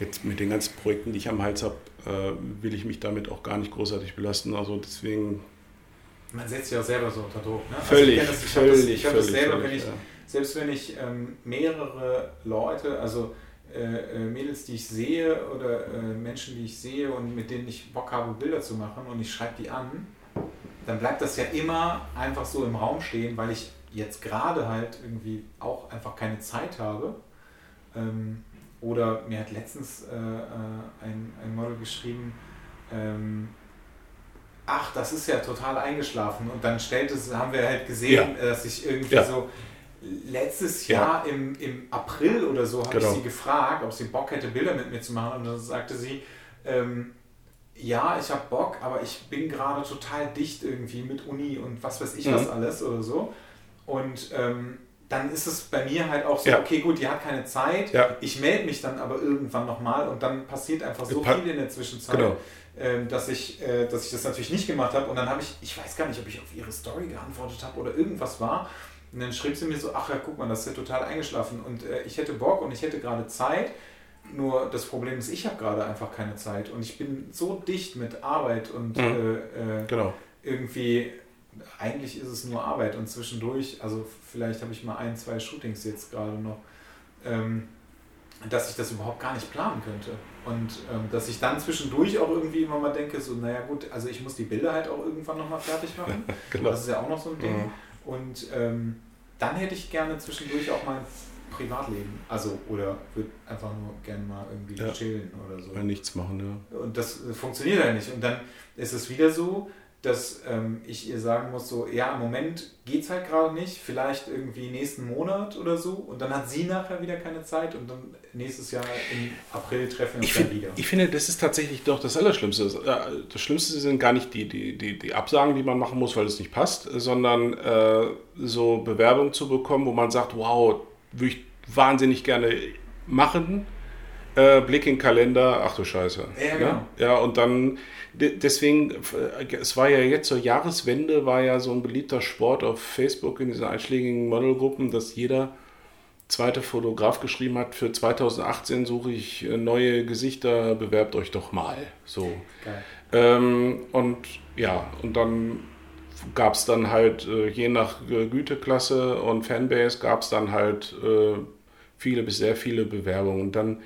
jetzt mit den ganzen Projekten, die ich am Hals habe, äh, will ich mich damit auch gar nicht großartig belasten. Also deswegen Man setzt sich auch selber so unter Druck. Ne? Völlig, also ich das, ich hab das, hab das selber, völlig, wenn ich, ja. selbst wenn ich ähm, mehrere Leute, also äh, äh, Mädels, die ich sehe oder äh, Menschen, die ich sehe und mit denen ich Bock habe, Bilder zu machen und ich schreibe die an, dann bleibt das ja immer einfach so im Raum stehen, weil ich jetzt gerade halt irgendwie auch einfach keine Zeit habe. Ähm, oder mir hat letztens äh, äh, ein, ein Model geschrieben, ähm, ach, das ist ja total eingeschlafen. Und dann stellte es, haben wir halt gesehen, äh, dass ich irgendwie Ja. so letztes Ja. Jahr im, im April oder so habe Genau. ich sie gefragt, ob sie Bock hätte, Bilder mit mir zu machen. Und dann sagte sie, ähm, ja, ich habe Bock, aber ich bin gerade total dicht irgendwie mit Uni und was weiß ich Mhm. was alles oder so. Und ähm, dann ist es bei mir halt auch so, Ja. okay, gut, die hat keine Zeit. Ja. Ich melde mich dann aber irgendwann nochmal und dann passiert einfach so Pa- viel in der Zwischenzeit, Genau. ähm, dass, ich, äh, dass ich das natürlich nicht gemacht habe. Und dann habe ich, ich weiß gar nicht, ob ich auf ihre Story geantwortet habe oder irgendwas war. Und dann schrieb sie mir so, ach ja, guck mal, das ist ja total eingeschlafen. Und äh, ich hätte Bock und ich hätte gerade Zeit. Nur das Problem ist, ich habe gerade einfach keine Zeit. Und ich bin so dicht mit Arbeit und Mhm. äh, äh, Genau. irgendwie, eigentlich ist es nur Arbeit und zwischendurch, also vielleicht habe ich mal ein, zwei Shootings jetzt gerade noch, ähm, dass ich das überhaupt gar nicht planen könnte. Und ähm, dass ich dann zwischendurch auch irgendwie immer mal denke, so, naja gut, also ich muss die Bilder halt auch irgendwann nochmal fertig machen. [LAUGHS] Genau. Das ist ja auch noch so ein Ding. Mhm. Und ähm, dann hätte ich gerne zwischendurch auch mein Privatleben. Also, oder würde einfach nur gerne mal irgendwie Ja. chillen oder so. Mal nichts machen, ja. Und das äh, funktioniert ja nicht. Und dann ist es wieder so, dass ähm, ich ihr sagen muss, so, ja, im Moment geht es halt gerade nicht, vielleicht irgendwie nächsten Monat oder so. Und dann hat sie nachher wieder keine Zeit und dann nächstes Jahr im April treffen wir uns dann wieder. ich finde, das ist tatsächlich doch das Allerschlimmste. Äh, Das Schlimmste sind gar nicht die, die, die, die Absagen, die man machen muss, weil es nicht passt, sondern äh, so Bewerbungen zu bekommen, wo man sagt, wow, würde ich wahnsinnig gerne machen. Äh, Blick in den Kalender, ach du Scheiße. Ja, genau. Ne? Ja, und dann, de- deswegen, äh, es war ja jetzt zur Jahreswende, war ja so ein beliebter Sport auf Facebook in diesen einschlägigen Modelgruppen, dass jeder zweite Fotograf geschrieben hat, für 2018 suche ich äh, neue Gesichter, bewerbt euch doch mal. So. Ähm, und ja, und dann gab es dann halt, äh, je nach Güteklasse und Fanbase, gab es dann halt äh, viele bis sehr viele Bewerbungen. Und dann,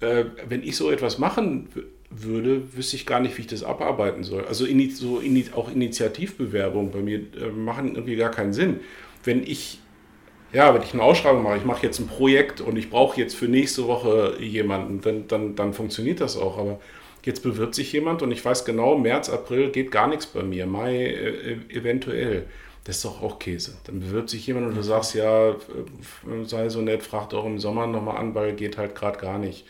äh, wenn ich so etwas machen würde, wüsste ich gar nicht, wie ich das abarbeiten soll. Also ini so ini auch Initiativbewerbungen bei mir äh, machen irgendwie gar keinen Sinn. Wenn ich ja, wenn ich eine Ausschreibung mache, ich mache jetzt ein Projekt und ich brauche jetzt für nächste Woche jemanden, dann, dann, dann funktioniert das auch. Aber jetzt bewirbt sich jemand und ich weiß genau, März, April geht gar nichts bei mir, Mai äh, eventuell. Das ist doch auch Käse. Dann bewirbt sich jemand und du sagst, ja, äh, sei so nett, frag doch im Sommer nochmal an, weil geht halt gerade gar nicht.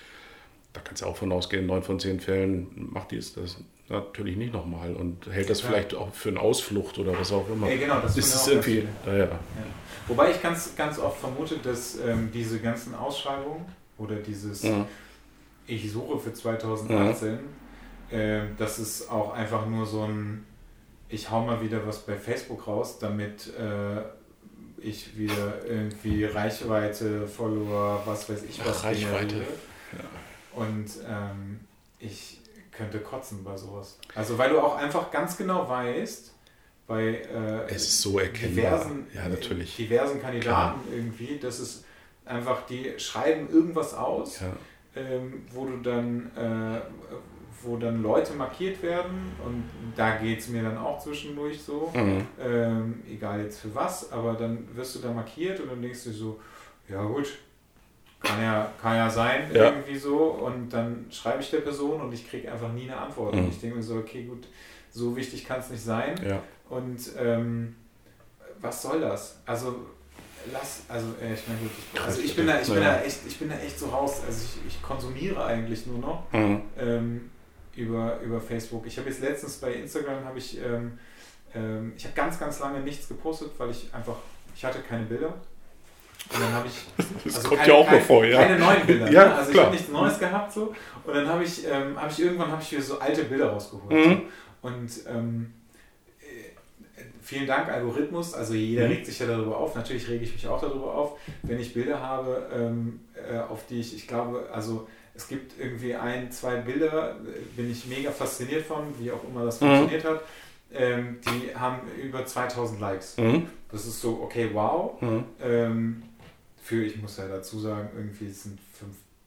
Da kannst du auch von ausgehen, neun von zehn Fällen macht die es das natürlich nicht nochmal und hält das ja. vielleicht auch für eine Ausflucht oder was auch immer. Ja, genau, das ist es irgendwie. Ja, ja. Wobei ich ganz, ganz oft vermute, dass ähm, diese ganzen Ausschreibungen oder dieses Ich suche für 2018, äh, das ist auch einfach nur so ein ich hau mal wieder was bei Facebook raus, damit äh, ich wieder irgendwie Reichweite, Follower, was weiß ich was Reichweite. Ja. Und ähm, ich könnte kotzen bei sowas. Also weil du auch einfach ganz genau weißt, bei äh, so diversen, ja, natürlich. diversen Kandidaten Klar. irgendwie, dass es einfach, die schreiben irgendwas aus, ja. ähm, wo du dann, äh, wo dann Leute markiert werden und da geht es mir dann auch zwischendurch so, mhm. ähm, egal jetzt für was, aber dann wirst du da markiert und dann denkst du so, ja gut, kann ja, kann ja sein, ja. irgendwie so. Und dann schreibe ich der Person und ich kriege einfach nie eine Antwort. Mhm. Und ich denke mir so, okay, gut, so wichtig kann es nicht sein. Ja. Und ähm, was soll das? Also lass, also äh, ich meine gut, ich, also ich bin da, ich bin da echt, ich bin da echt so raus. Also ich, ich konsumiere eigentlich nur noch mhm. ähm, über, über Facebook. Ich habe jetzt letztens bei Instagram habe ich, ähm, ähm, ich habe ganz, ganz lange nichts gepostet, weil ich einfach, ich hatte keine Bilder. Und dann habe ich. Das also kommt keine, ja auch noch vor, ja. Keine neuen Bilder. ja, ne? Also klar. ich habe nichts Neues gehabt so. Und dann habe ich, ähm, hab ich irgendwann habe ich wieder so alte Bilder rausgeholt. Mhm. So. Und ähm, äh, vielen Dank, Algorithmus. Also jeder mhm. regt sich ja darüber auf. Natürlich rege ich mich auch darüber auf, wenn ich Bilder habe, ähm, äh, auf die ich, ich glaube, also es gibt irgendwie ein, zwei Bilder, äh, bin ich mega fasziniert von, wie auch immer das mhm. funktioniert hat. Ähm, die haben über 2000 Likes. Mhm. Das ist so, okay, wow. Mhm. Ähm, für, ich muss ja dazu sagen, irgendwie sind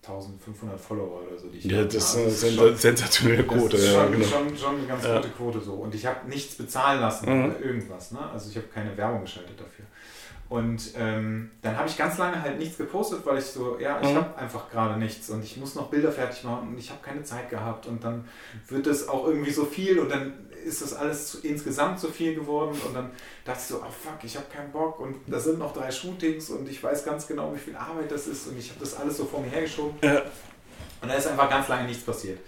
5500 Follower oder so, die ich Ja, das ist eine schon, sensationelle Quote. Das ist schon, ja, genau. schon, schon eine ganz ja. gute Quote so. Und ich habe nichts bezahlen lassen mhm. oder irgendwas. Ne? Also ich habe keine Werbung geschaltet dafür. Und ähm, dann habe ich ganz lange halt nichts gepostet, weil ich so, ja, ich mhm. habe einfach gerade nichts und ich muss noch Bilder fertig machen und ich habe keine Zeit gehabt und dann wird es auch irgendwie so viel und dann ist das alles zu, insgesamt zu viel geworden und dann dachte ich so, oh fuck, ich habe keinen Bock und da sind noch drei Shootings und ich weiß ganz genau, wie viel Arbeit das ist und ich habe das alles so vor mir hergeschoben. Ja. Und da ist einfach ganz lange nichts passiert.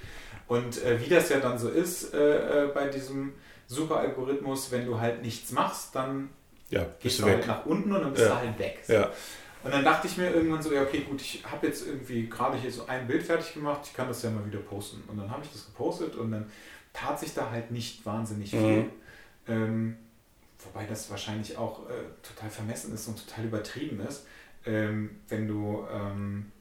Und äh, wie das ja dann so ist äh, äh, bei diesem Super-Algorithmus, wenn du halt nichts machst, dann ja, gehst du halt nach unten und dann bist ja. du halt weg. So. Ja. Und dann dachte ich mir irgendwann so, ja okay, gut, ich habe jetzt irgendwie gerade hier so ein Bild fertig gemacht, ich kann das ja mal wieder posten. Und dann habe ich das gepostet und dann tat sich da halt nicht wahnsinnig viel. Mhm. Ähm, wobei das wahrscheinlich auch äh, total vermessen ist und total übertrieben ist. Ähm, wenn du, ähm,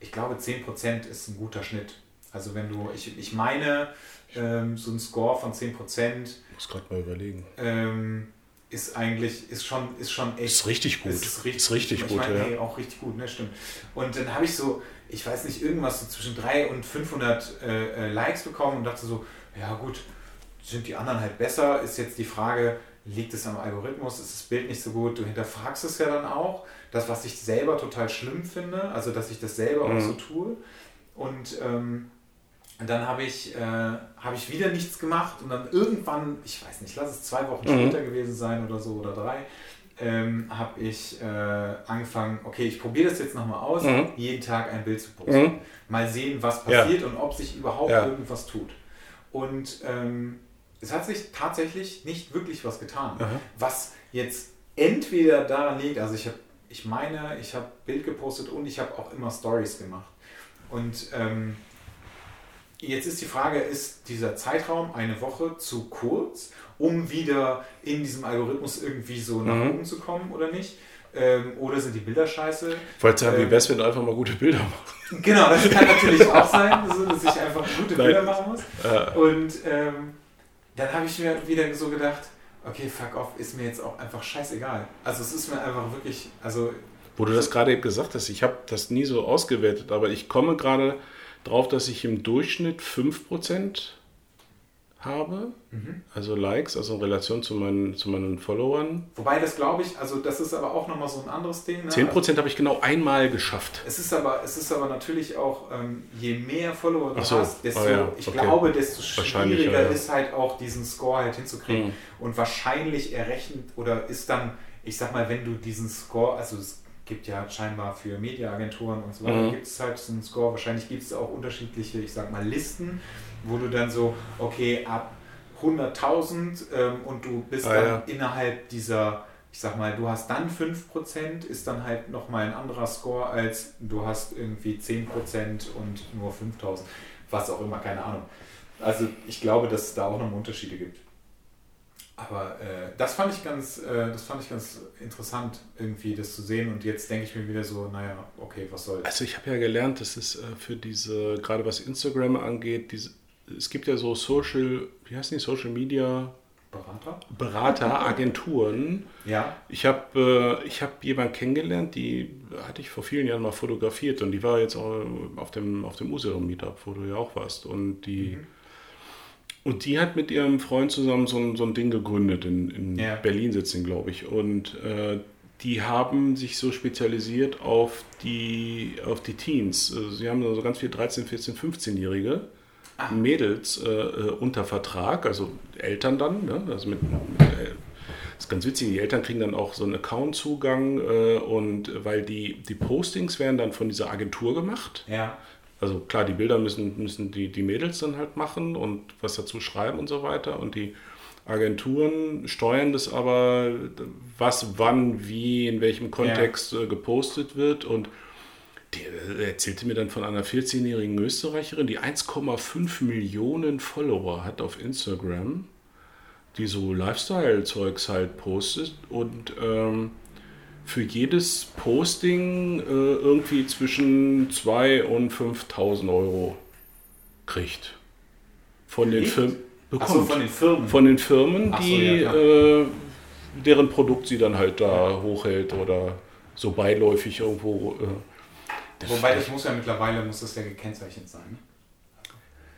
ich glaube, 10% ist ein guter Schnitt. Also wenn du, ich, ich meine, ähm, so ein Score von 10%. Ich muss gerade mal überlegen. Ähm, ist eigentlich, ist schon, ist schon echt. Ist richtig gut. Ist richtig, ist richtig gut, meine, ja. Hey, auch richtig gut, ne, stimmt. Und dann habe ich so, ich weiß nicht, irgendwas so zwischen 300 und 500 äh, äh, Likes bekommen und dachte so, ja gut, sind die anderen halt besser? Ist jetzt die Frage, liegt es am Algorithmus? Ist das Bild nicht so gut? Du hinterfragst es ja dann auch. Das, was ich selber total schlimm finde, also dass ich das selber mhm. auch so tue. Und ähm, dann habe ich, äh, hab ich wieder nichts gemacht und dann irgendwann, ich weiß nicht, lass es zwei Wochen mhm. später gewesen sein oder so oder drei, ähm, habe ich äh, angefangen, okay, ich probiere das jetzt nochmal aus, mhm. jeden Tag ein Bild zu posten. Mhm. Mal sehen, was passiert ja. und ob sich überhaupt ja. irgendwas tut. Und ähm, es hat sich tatsächlich nicht wirklich was getan. Aha. Was jetzt entweder daran liegt, also ich habe, ich meine, ich habe Bild gepostet und ich habe auch immer Stories gemacht. Und ähm, jetzt ist die Frage, ist dieser Zeitraum eine Woche zu kurz, um wieder in diesem Algorithmus irgendwie so nach mhm. oben zu kommen oder nicht? Ähm, oder sind die Bilder scheiße? Wollte sagen, ähm, wie wär's, wenn du einfach mal gute Bilder machst? Genau, das kann natürlich auch sein, dass ich einfach gute Nein. Bilder machen muss. Äh. Und ähm, dann habe ich mir wieder so gedacht, okay, fuck off, ist mir jetzt auch einfach scheißegal. Also es ist mir einfach wirklich, also... Wo du das gerade eben gesagt hast, ich habe das nie so ausgewertet, aber ich komme gerade drauf, dass ich im Durchschnitt 5% habe, also Likes, also in Relation zu meinen, zu meinen Followern. Wobei das glaube ich, also das ist aber auch nochmal so ein anderes Ding. Ne? 10% habe ich genau einmal geschafft. Es ist aber, es ist aber natürlich auch, ähm, je mehr Follower du so. hast, desto, Ah ja, ich okay. glaube, desto schwieriger ja, ja. ist halt auch diesen Score halt hinzukriegen. Mhm. Und wahrscheinlich errechnet oder ist dann, ich sag mal, wenn du diesen Score, also es gibt ja scheinbar für Mediaagenturen und so weiter, Mhm. gibt es halt so einen Score, wahrscheinlich gibt es auch unterschiedliche, ich sag mal, Listen, wo du dann so, okay, ab 100.000 ähm, und du bist Ah, dann ja. innerhalb dieser, ich sag mal, du hast dann 5%, ist dann halt nochmal ein anderer Score, als du hast irgendwie 10% und nur 5.000, was auch immer, keine Ahnung. Also ich glaube, dass es da auch noch Unterschiede gibt. Aber äh, das fand ich ganz, äh, das fand ich ganz interessant, irgendwie das zu sehen. Und jetzt denke ich mir wieder so, naja, okay, was soll's. Also ich habe ja gelernt, dass es äh, für diese, gerade was Instagram angeht, diese, es gibt ja so Social, wie heißen die, Social Media Berater? Berater, Agenturen. Ja. Ich habe äh, ich hab jemanden kennengelernt, die hatte ich vor vielen Jahren mal fotografiert und die war jetzt auch auf dem, auf dem Usedom Meetup, wo du ja auch warst. Und die, und die hat mit ihrem Freund zusammen so ein, so ein Ding gegründet. In, in Ja. Berlin sitzen, glaube ich. Und äh, die haben sich so spezialisiert auf die, auf die Teens. Also sie haben so ganz viele 13, 14, 15-Jährige. Mädels äh, äh, unter Vertrag, also Eltern dann, ne? also mit, mit äh, das ist ganz witzig, die Eltern kriegen dann auch so einen Account-Zugang äh, und weil die, die Postings werden dann von dieser Agentur gemacht. Ja. Also klar, die Bilder müssen, müssen die, die Mädels dann halt machen und was dazu schreiben und so weiter. Und die Agenturen steuern das aber, was, wann, wie, in welchem Kontext äh, gepostet wird. Und die äh, erzählte mir dann von einer 14-jährigen Österreicherin, die 1,5 Millionen Follower hat auf Instagram, die so Lifestyle-Zeugs halt postet und ähm, für jedes Posting äh, irgendwie zwischen 2.000 und 5.000 Euro kriegt. Von den? Firmen. Achso, von den Firmen. Von den Firmen, so, die ja, äh, deren Produkt sie dann halt da hochhält oder so beiläufig irgendwo. Äh, Wobei das muss ja mittlerweile, muss das ja gekennzeichnet sein.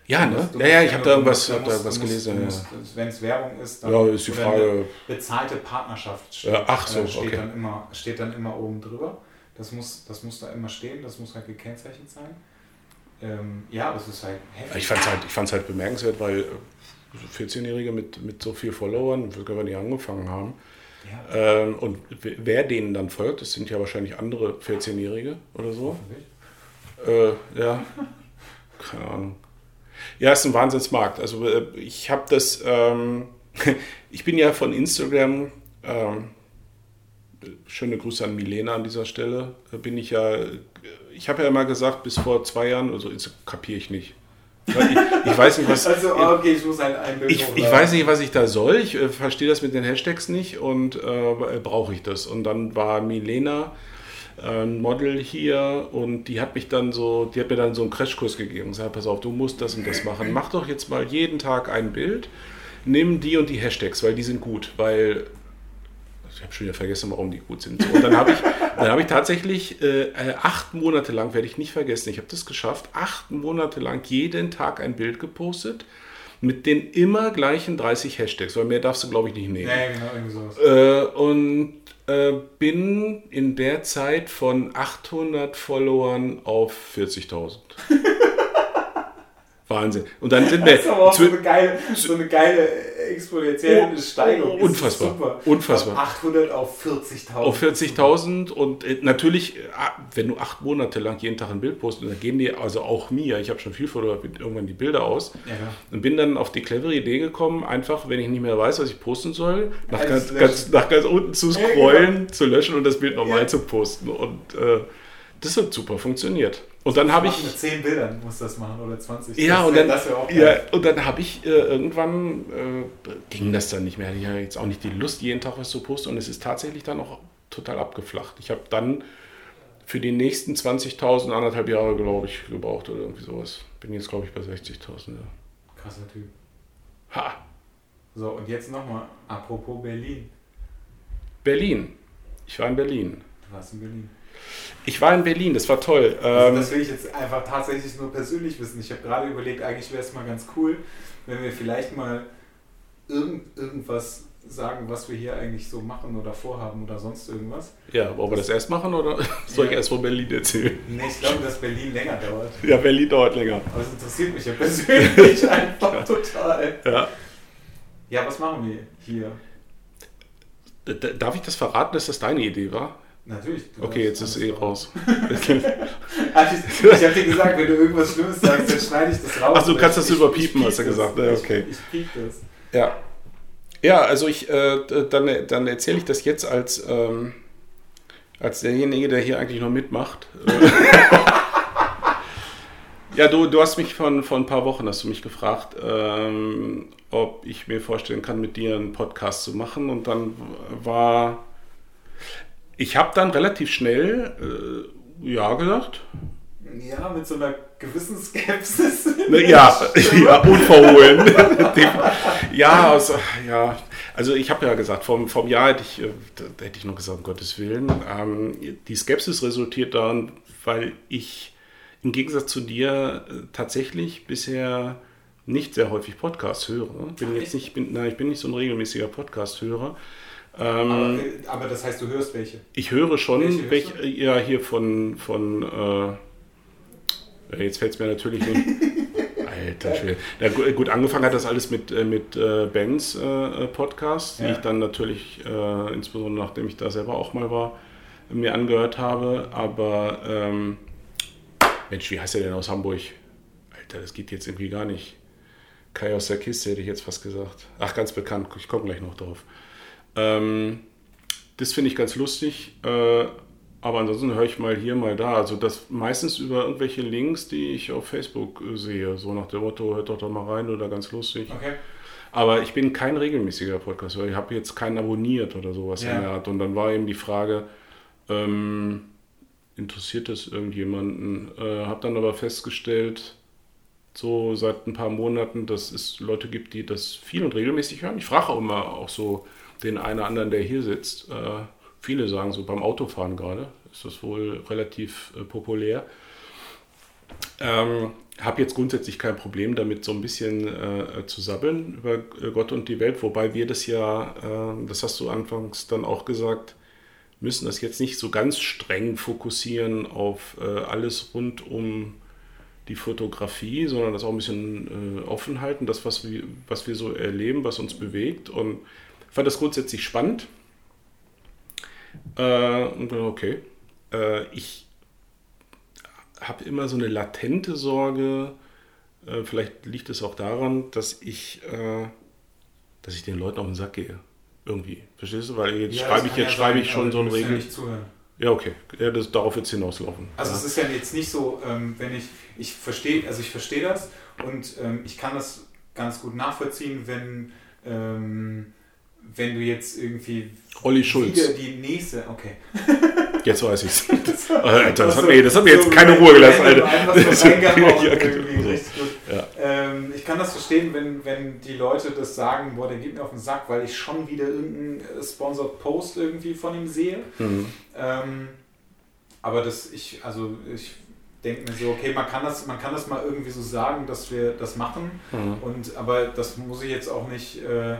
Ja, ne? Ja, ja, ich habe da irgendwas, hab da irgendwas gelesen. ja. Wenn es Werbung ist, dann Ja, ist die Frage. bezahlte Partnerschaft steht, Ja, ach so, äh, steht, okay. dann immer, steht dann immer oben drüber. Das muss, das muss da immer stehen, das muss halt gekennzeichnet sein. Ähm, ja, das ist halt heftig. Ich fand es halt, ich fand's halt bemerkenswert, weil äh, so 14-Jährige mit, mit so viel Followern, wir gar nicht angefangen haben. ja, Ähm, und wer denen dann folgt, das sind ja wahrscheinlich andere 14-Jährige oder so. Äh, ja, keine Ahnung. Ja, ist ein Wahnsinnsmarkt. Also äh, ich habe das, ähm, [LAUGHS] ich bin ja von Instagram, ähm, schöne Grüße an Milena an dieser Stelle, äh, bin ich ja, äh, ich habe ja immer gesagt, bis vor zwei Jahren, also kapiere ich nicht. Ich, ich weiß nicht, was... [LAUGHS] Also, okay, ich muss ein Ich, ich weiß nicht, was ich da soll. Ich äh, verstehe das mit den Hashtags nicht und äh, brauche ich das. Und dann war Milena ein Model hier und die hat mich dann so, die hat mir dann so einen Crashkurs gegeben und gesagt, pass auf, du musst das und das machen. Mach doch jetzt mal jeden Tag ein Bild, nimm die und die Hashtags, weil die sind gut, weil ich habe schon wieder vergessen, warum die gut sind. Und dann habe ich, dann habe ich tatsächlich äh, äh, acht Monate lang, werde ich nicht vergessen, ich habe das geschafft, acht Monate lang jeden Tag ein Bild gepostet mit den immer gleichen 30 Hashtags, weil mehr darfst du, glaube ich, nicht nehmen. Ja, genau, irgendwie sowas. Äh, und äh, bin in der Zeit von 800 Followern auf 40.000. [LAUGHS] Wahnsinn. Und dann sind [LAUGHS] wir. Das ist aber auch so eine geile, so eine geile exponentielle Oh, Steigerung. Unfassbar, Super. unfassbar. Von 800 auf 40.000. auf 40.000 und äh, natürlich, äh, wenn du acht Monate lang jeden Tag ein Bild postest, dann gehen die, also auch mir, ich habe schon viel fotografiert, irgendwann die Bilder aus Ja, und bin dann auf die clevere Idee gekommen, einfach, wenn ich nicht mehr weiß, was ich posten soll, nach, Alles ganz, ganz, nach ganz unten zu Ja, scrollen, zu löschen und das Bild nochmal Ja. zu posten und äh, das hat super funktioniert. Und dann habe ich... Mit 10 Bildern muss das machen oder 20. Ja, das und dann, das wäre auch ja, und dann habe ich äh, irgendwann, äh, ging das dann nicht mehr. Ich hatte jetzt auch nicht die Lust, jeden Tag was zu posten. Und es ist tatsächlich dann auch total abgeflacht. Ich habe dann für die nächsten 20.000 anderthalb Jahre, glaube ich, gebraucht oder irgendwie sowas. Bin jetzt, glaube ich, bei 60.000. Ja. Krasser Typ. Ha! So, und jetzt nochmal, apropos Berlin. Berlin. Ich war in Berlin. Du warst in Berlin. Ich war in Berlin, das war toll. Also das will ich jetzt einfach tatsächlich nur persönlich wissen. Ich habe gerade überlegt, eigentlich wäre es mal ganz cool, wenn wir vielleicht mal irgend, irgendwas sagen, was wir hier eigentlich so machen oder vorhaben oder sonst irgendwas. ja, wollen wir das erst machen oder [LAUGHS] soll ich Ja. erst von Berlin erzählen? Nee, ich glaube, dass Berlin länger dauert. Ja, Berlin dauert länger. Aber es interessiert mich ja persönlich [LAUGHS] einfach total. Ja. Ja, was machen wir hier? Darf ich das verraten, dass das deine Idee war? Natürlich. Okay, jetzt ist es eh raus. [LAUGHS] Ich ich habe dir gesagt, wenn du irgendwas Schlimmes sagst, dann schneide ich das raus. Ach, du kannst das Ich- überpiepen, ich hast du gesagt. Ja, Ich- okay. Ich piep das. Ja. Ja, also ich, äh, dann, dann erzähle ich das jetzt als, ähm, als derjenige, der hier eigentlich noch mitmacht. Äh, [LAUGHS] ja, du, du hast mich von, vor ein paar Wochen, hast du mich gefragt, ähm, ob ich mir vorstellen kann, mit dir einen Podcast zu machen. Und dann war, ich habe dann relativ schnell äh, ja gesagt. Ja, mit so einer gewissen Skepsis. Ja, [LAUGHS] [LAUGHS] ja, unverhohlen. [LAUGHS] ja, also, ja, also ich habe ja gesagt, vom, vom Jahr hätte ich, äh, da hätte ich noch gesagt, um Gottes Willen. Ähm, die Skepsis resultiert daran, weil ich im Gegensatz zu dir äh, tatsächlich bisher nicht sehr häufig Podcasts höre. Bin jetzt nicht, bin, nein, ich bin nicht so ein regelmäßiger Podcast-Hörer. Ähm, Aber, äh, aber das heißt, du hörst welche. ich höre schon, Welche welch, hörst du? ja, hier von, von äh, ja, jetzt fällt es mir natürlich nicht. [LAUGHS] Alter Schwede. Ja, gu- gut, angefangen hat das alles mit, äh, mit äh, Bens äh, Podcast, die Ja. ich dann natürlich, äh, insbesondere nachdem ich da selber auch mal war, mir angehört habe. Aber ähm, Mensch, wie heißt der denn aus Hamburg? Alter, das geht jetzt irgendwie gar nicht. Kai aus der Kiste hätte ich jetzt fast gesagt. Ach, ganz bekannt, ich komme gleich noch drauf. Ähm, das finde ich ganz lustig. Äh, aber ansonsten höre ich mal hier, mal da. Also das meistens über irgendwelche Links, die ich auf Facebook äh, sehe. So nach dem Motto, hört doch da mal rein oder ganz lustig. Okay. Aber ich bin kein regelmäßiger Podcast, weil ich habe jetzt keinen abonniert oder sowas Ja. in der Art. Und dann war eben die Frage, ähm, interessiert das irgendjemanden? Äh, habe dann aber festgestellt, so seit ein paar Monaten, dass es Leute gibt, die das viel und regelmäßig hören. Ich frage auch immer auch so den einen oder anderen, der hier sitzt. Äh, viele sagen so beim Autofahren gerade, ist das wohl relativ äh, populär. Ähm, habe jetzt grundsätzlich kein Problem damit, so ein bisschen äh, zu sabbeln über äh, Gott und die Welt, wobei wir das ja, äh, das hast du anfangs dann auch gesagt, müssen das jetzt nicht so ganz streng fokussieren auf äh, alles rund um die Fotografie, sondern das auch ein bisschen offen halten, das, was wir, was wir so erleben, was uns bewegt. Und fand das grundsätzlich spannend. Äh, und okay, äh, ich habe immer so eine latente Sorge, äh, vielleicht liegt es auch daran, dass ich, äh, dass ich den Leuten auf den Sack gehe. Irgendwie. Verstehst du? Weil jetzt Ja, schreibe ich, jetzt ja schreibe sein, ich schon so ein ja Regel. nicht zuhören. Ja, okay. Ja, das, darauf wird es hinauslaufen. Also ja. es ist ja jetzt nicht so, ähm, wenn ich, ich verstehe, also ich verstehe das und ähm, ich kann das ganz gut nachvollziehen, wenn, ähm, wenn du jetzt irgendwie Olli Schulz. wieder die nächste, okay. [LAUGHS] Jetzt weiß ich es. [LAUGHS] Alter, das hat mir, das hat mir jetzt keine Ruhe gelassen, Alter. So Das- [LAUGHS] Ja, genau. Ja. Ähm, ich kann das verstehen, wenn, wenn die Leute das sagen, boah, der geht mir auf den Sack, weil ich schon wieder irgendeinen äh, Sponsored Post irgendwie von ihm sehe. Mhm. Ähm, aber das, ich, also ich denke mir so, okay, man kann das, man kann das mal irgendwie so sagen, dass wir das machen. Mhm. Und aber das muss ich jetzt auch nicht, äh,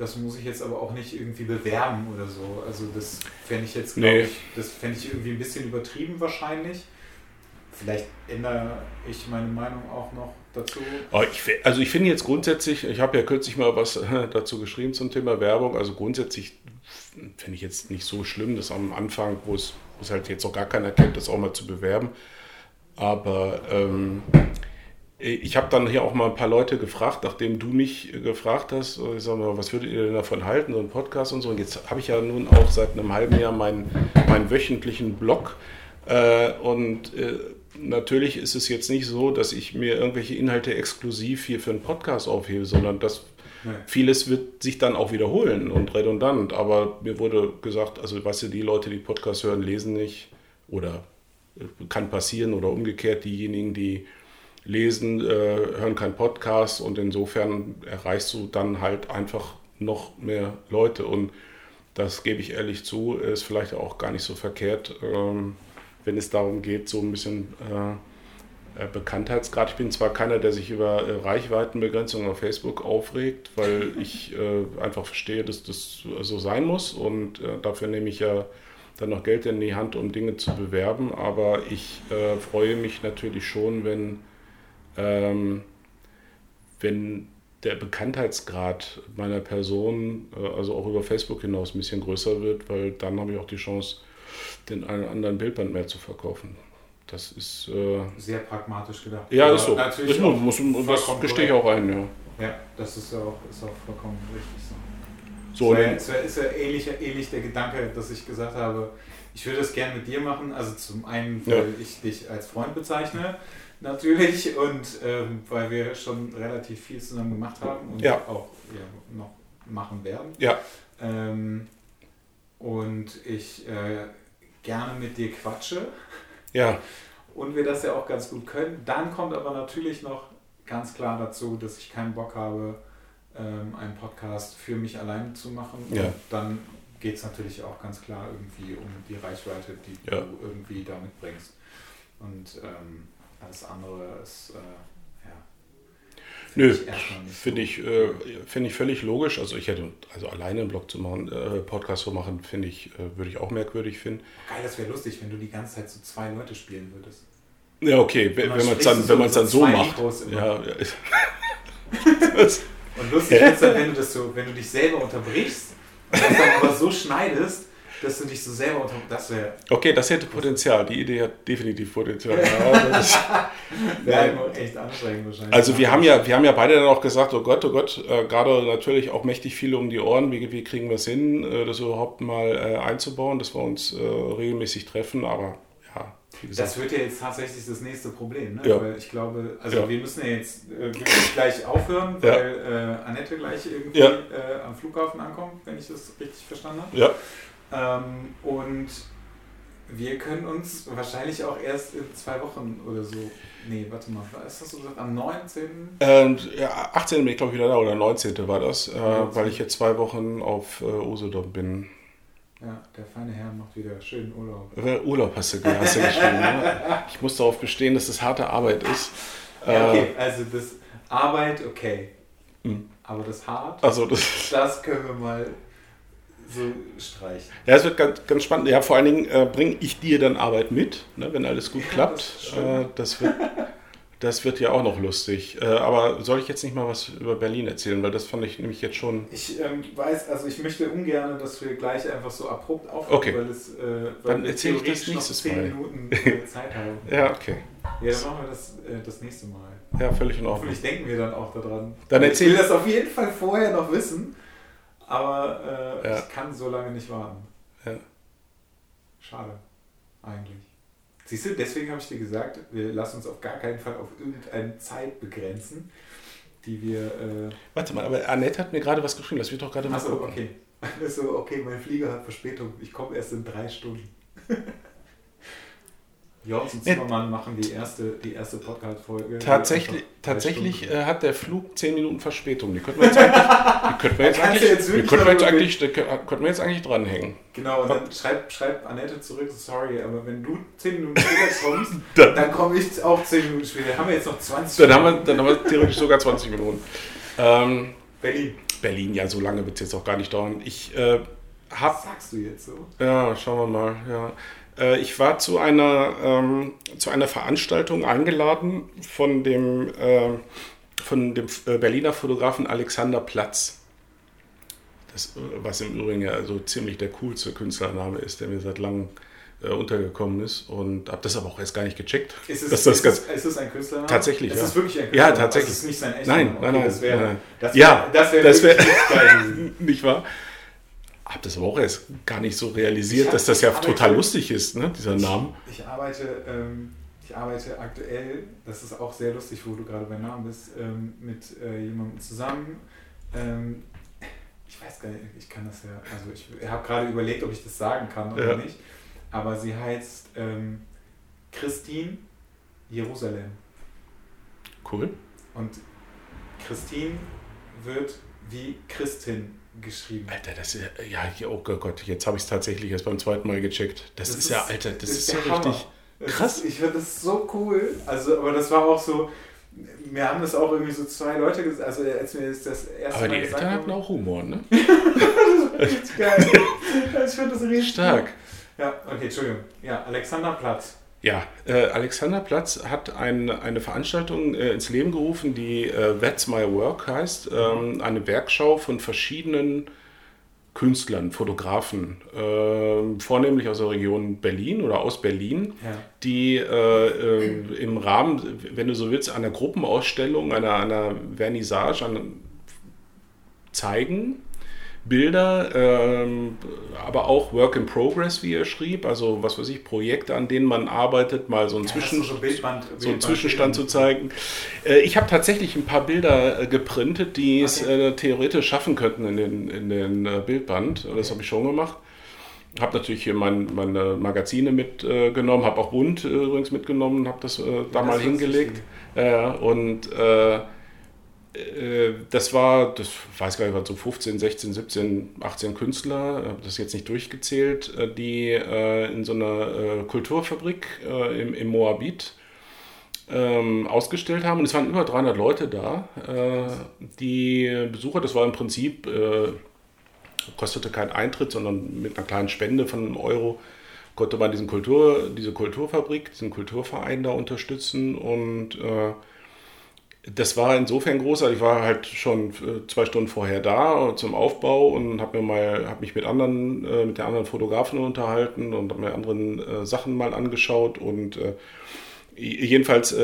das muss ich jetzt aber auch nicht irgendwie bewerben oder so. Also das fände ich jetzt, glaube Nee. ich, das fände ich irgendwie ein bisschen übertrieben wahrscheinlich. Vielleicht ändere ich meine Meinung auch noch dazu. Oh, ich, also ich finde jetzt grundsätzlich, ich habe ja kürzlich mal was [LAUGHS] dazu geschrieben zum Thema Werbung, also grundsätzlich finde ich jetzt nicht so schlimm, das am Anfang, wo es, halt jetzt noch gar keiner kennt, das auch mal zu bewerben. Aber ähm, ich habe dann hier auch mal ein paar Leute gefragt, nachdem du mich gefragt hast, äh, ich sag mal, was würdet ihr denn davon halten, so ein Podcast und so. Und jetzt habe ich ja nun auch seit einem halben Jahr meinen, meinen wöchentlichen Blog. Äh, und äh, natürlich ist es jetzt nicht so, dass ich mir irgendwelche Inhalte exklusiv hier für einen Podcast aufhebe, sondern das vieles wird sich dann auch wiederholen und redundant. Aber mir wurde gesagt, also weißt du, die Leute, die Podcast hören, lesen nicht oder äh, kann passieren oder umgekehrt diejenigen, die lesen, äh, hören keinen Podcast und insofern erreichst du dann halt einfach noch mehr Leute und Das gebe ich ehrlich zu, ist vielleicht auch gar nicht so verkehrt, ähm, wenn es darum geht, so ein bisschen äh, äh, Bekanntheitsgrad. Ich bin zwar keiner, der sich über Reichweitenbegrenzung auf Facebook aufregt, weil [LAUGHS] ich einfach verstehe, dass das so sein muss und dafür nehme ich ja dann noch Geld in die Hand, um Dinge zu bewerben. Aber ich freue mich natürlich schon, wenn, ähm, wenn der Bekanntheitsgrad meiner Person, äh, also auch über Facebook hinaus, ein bisschen größer wird, weil dann habe ich auch die Chance, den einen anderen Bildband mehr zu verkaufen. Das ist. Äh, Sehr pragmatisch gedacht. ja, Aber ist so. Natürlich Das, auch muss, das gestehe ich auch ein, ja. Ja, das ist auch, ist auch vollkommen richtig so. So, es, wär, ist ja ähnlich, ähnlich der Gedanke, dass ich gesagt habe, ich würde das gerne mit dir machen. Also zum einen, weil Ja. ich dich als Freund bezeichne, natürlich, und ähm, weil wir schon relativ viel zusammen gemacht haben und Ja. auch ja, noch machen werden. Ja. Ähm, und ich äh, gerne mit dir quatsche ja, und wir das ja auch ganz gut können. Dann kommt aber natürlich noch ganz klar dazu, dass ich keinen Bock habe, ähm, einen Podcast für mich alleine zu machen. Ja. Und dann geht es natürlich auch ganz klar irgendwie um die Reichweite, die Ja. du irgendwie da mitbringst. Und ähm, alles andere ist, äh, ja. Nö, find nicht Finde ich, äh, finde ich völlig logisch. Also ich hätte, also alleine einen Blog zu machen, äh, Podcast zu machen, finde ich, äh, würde ich auch merkwürdig finden. Geil, das wäre lustig, wenn du die ganze Zeit so zwei Leute spielen würdest. Ja, okay, wenn, man es dann, wenn so man es dann so macht. Ja, ja. Und lustig ist dann, wenn du das so, wenn du dich selber unterbrichst und das dann aber so schneidest, dass du dich so selber unter. Das wäre okay, das hätte Potenzial. Die Idee hat definitiv Potenzial. Ja, das [LAUGHS] ist- immer echt anstrengend wahrscheinlich. Also wir haben ja, wir haben ja beide dann auch gesagt, oh Gott, oh Gott, äh, gerade natürlich auch mächtig viele um die Ohren, wie, wie kriegen wir es hin, äh, das überhaupt mal äh, einzubauen, dass wir uns äh, regelmäßig treffen, aber ja, wie gesagt. Das wird ja jetzt tatsächlich das nächste Problem, ne? Ja. Weil ich glaube, also Ja. wir müssen ja jetzt äh, wirklich gleich aufhören, Ja. weil äh, Annette gleich irgendwie Ja. äh, am Flughafen ankommt, wenn ich das richtig verstanden habe. ja, Ähm, und wir können uns wahrscheinlich auch erst in zwei Wochen oder so. Nee, warte mal, was hast du gesagt? Am 19. Und, ja, 18. bin ich glaube ich wieder da oder 19. war das, äh, 19.. weil ich jetzt zwei Wochen auf äh, Usedom bin. Ja, der feine Herr macht wieder schönen Urlaub. Äh, Urlaub hast du, hast du geschrieben. Ne? [LAUGHS] Ich muss darauf bestehen, dass das harte Arbeit ist. Ja, Äh, okay, also das Arbeit, okay. Mhm. Aber das Hart, also das, das können wir mal so streichen. ja, es wird ganz, ganz spannend. Ja, vor allen Dingen äh, bringe ich dir dann Arbeit mit, ne, wenn alles gut Ja, klappt. das äh, das, wird, das wird ja auch noch lustig. Äh, aber soll ich jetzt nicht mal was über Berlin erzählen, weil das fand ich nämlich jetzt schon. Ich ähm, weiß, also ich möchte ungern, dass wir gleich einfach so abrupt aufhören, Okay. weil, es, äh, weil Dann wir erzähl ich das noch nächstes 10 Mal. Minuten äh, [LAUGHS] Zeit haben. Ja, okay. Ja, dann machen wir das äh, das nächste Mal. Ja, völlig in Ordnung. Hoffentlich denken wir dann auch daran. Dann ich erzähl- will das auf jeden Fall vorher noch wissen, aber äh, Ja. ich kann so lange nicht warten. Ja. Schade, eigentlich. Siehst du, deswegen habe ich dir gesagt, wir lassen uns auf gar keinen Fall auf irgendeine Zeit begrenzen, die wir. Äh, Warte mal, aber Annette hat mir gerade was geschrieben. Lass mich doch gerade mal Achso, okay. [LAUGHS] Also, okay, mein Flieger hat Verspätung. Ich komme erst in drei Stunden. [LAUGHS] Jorns und. Zimmermann machen die erste, die erste Podcast-Folge. Tatsächlich, tatsächlich äh, hat der Flug 10 Minuten Verspätung. Die könnten wir jetzt eigentlich, die könnten wir [LAUGHS] jetzt eigentlich, jetzt könnten wir jetzt eigentlich, könnten wir jetzt eigentlich dranhängen. Genau, und dann schreibt schreib Annette zurück, sorry, aber wenn du 10 Minuten später [LAUGHS] kommst, Dann- dann komme ich auch 10 Minuten später. Haben wir jetzt noch 20 Dann haben wir, dann haben wir theoretisch sogar 20 Minuten. Ähm, Berlin. Berlin, ja, so lange wird es jetzt auch gar nicht dauern. Ich äh, Was habe, sagst du jetzt so? ja, schauen wir mal, ja. Äh, ich war zu einer, ähm, zu einer Veranstaltung eingeladen von dem, äh, von dem äh, Berliner Fotografen Alexander Platz. Das, was im Übrigen ja so ziemlich der coolste Künstlername ist, der mir seit langem äh, untergekommen ist. Und habe das aber auch erst gar nicht gecheckt. Ist es, dass das ist, ganz, ist es ein Künstlername? Tatsächlich, es ja. ist wirklich ein Ja, Künstlername. tatsächlich. Es ist nicht sein echter Nein, Name. nein, Okay, nein, Das wäre nein, nein. das Ja, wär, das wär das wirklich wär- [LAUGHS] richtig geil gewesen. nicht wahr? Hab das aber auch erst gar nicht so realisiert, Ich hab- dass das ja ich arbeite- total lustig ist, ne, dieser Name. Ich arbeite, ähm, ich arbeite aktuell, das ist auch sehr lustig, wo du gerade beim Namen bist, ähm, mit äh, jemandem zusammen. Ähm, ich weiß gar nicht, ich kann das ja, also ich habe gerade überlegt, ob ich das sagen kann oder Ja. nicht. Aber sie heißt ähm, Christine Jerusalem. Cool. Und Christine wird wie Christin geschrieben. Alter, das ist ja, ja oh Gott, jetzt habe ich es tatsächlich erst beim zweiten Mal gecheckt. Das, das ist, ist, ja, Alter, das, das ist, ja richtig krass. Ist, ich finde das so cool. Also, aber das war auch so, mir haben das auch irgendwie so zwei Leute gesagt, also als mir das, das erste Aber Mal die Eltern hatten auch Humor, ne? [LAUGHS] das ist geil. [LAUGHS] ich finde das richtig Stark. Cool. Ja, okay, Entschuldigung. Ja, Alexanderplatz. Ja, äh, Alexanderplatz hat ein, eine Veranstaltung äh, ins Leben gerufen, die äh, That's My Work heißt. Ähm, eine Werkschau von verschiedenen Künstlern, Fotografen, äh, vornehmlich aus der Region Berlin oder aus Berlin, ja. die äh, äh, im Rahmen, wenn du so willst, einer Gruppenausstellung, einer, einer Vernissage an, zeigen Bilder, ähm, aber auch Work in Progress, wie er schrieb, also was weiß ich, Projekte, an denen man arbeitet, mal so einen, ja, Zwischen, so, Bildband, so einen Zwischenstand zu zeigen. Äh, ich habe tatsächlich ein paar Bilder äh, geprintet, die okay. es äh, theoretisch schaffen könnten in den, in den äh, Bildband. Okay. Das habe ich schon gemacht. Habe natürlich hier mein, meine Magazine mitgenommen, habe auch Bund übrigens mitgenommen, habe das da ja, mal hingelegt. und äh, das war, das weiß gar nicht, so 15, 16, 17, 18 Künstler, habe das jetzt nicht durchgezählt, äh, die äh, in so einer Kulturfabrik im, im Moabit ähm, ausgestellt haben. Und es waren über 300 Leute da. die Besucher, das war im Prinzip, kostete kein Eintritt, sondern mit einer kleinen Spende von einem Euro konnte man diesen Kultur, diese Kulturfabrik, diesen Kulturverein da unterstützen und das war insofern großartig. Ich war halt schon äh, zwei Stunden vorher da zum Aufbau und habe mir mal, habe mich mit anderen, äh, mit der anderen Fotografen unterhalten und habe mir anderen äh, Sachen mal angeschaut und äh, jedenfalls,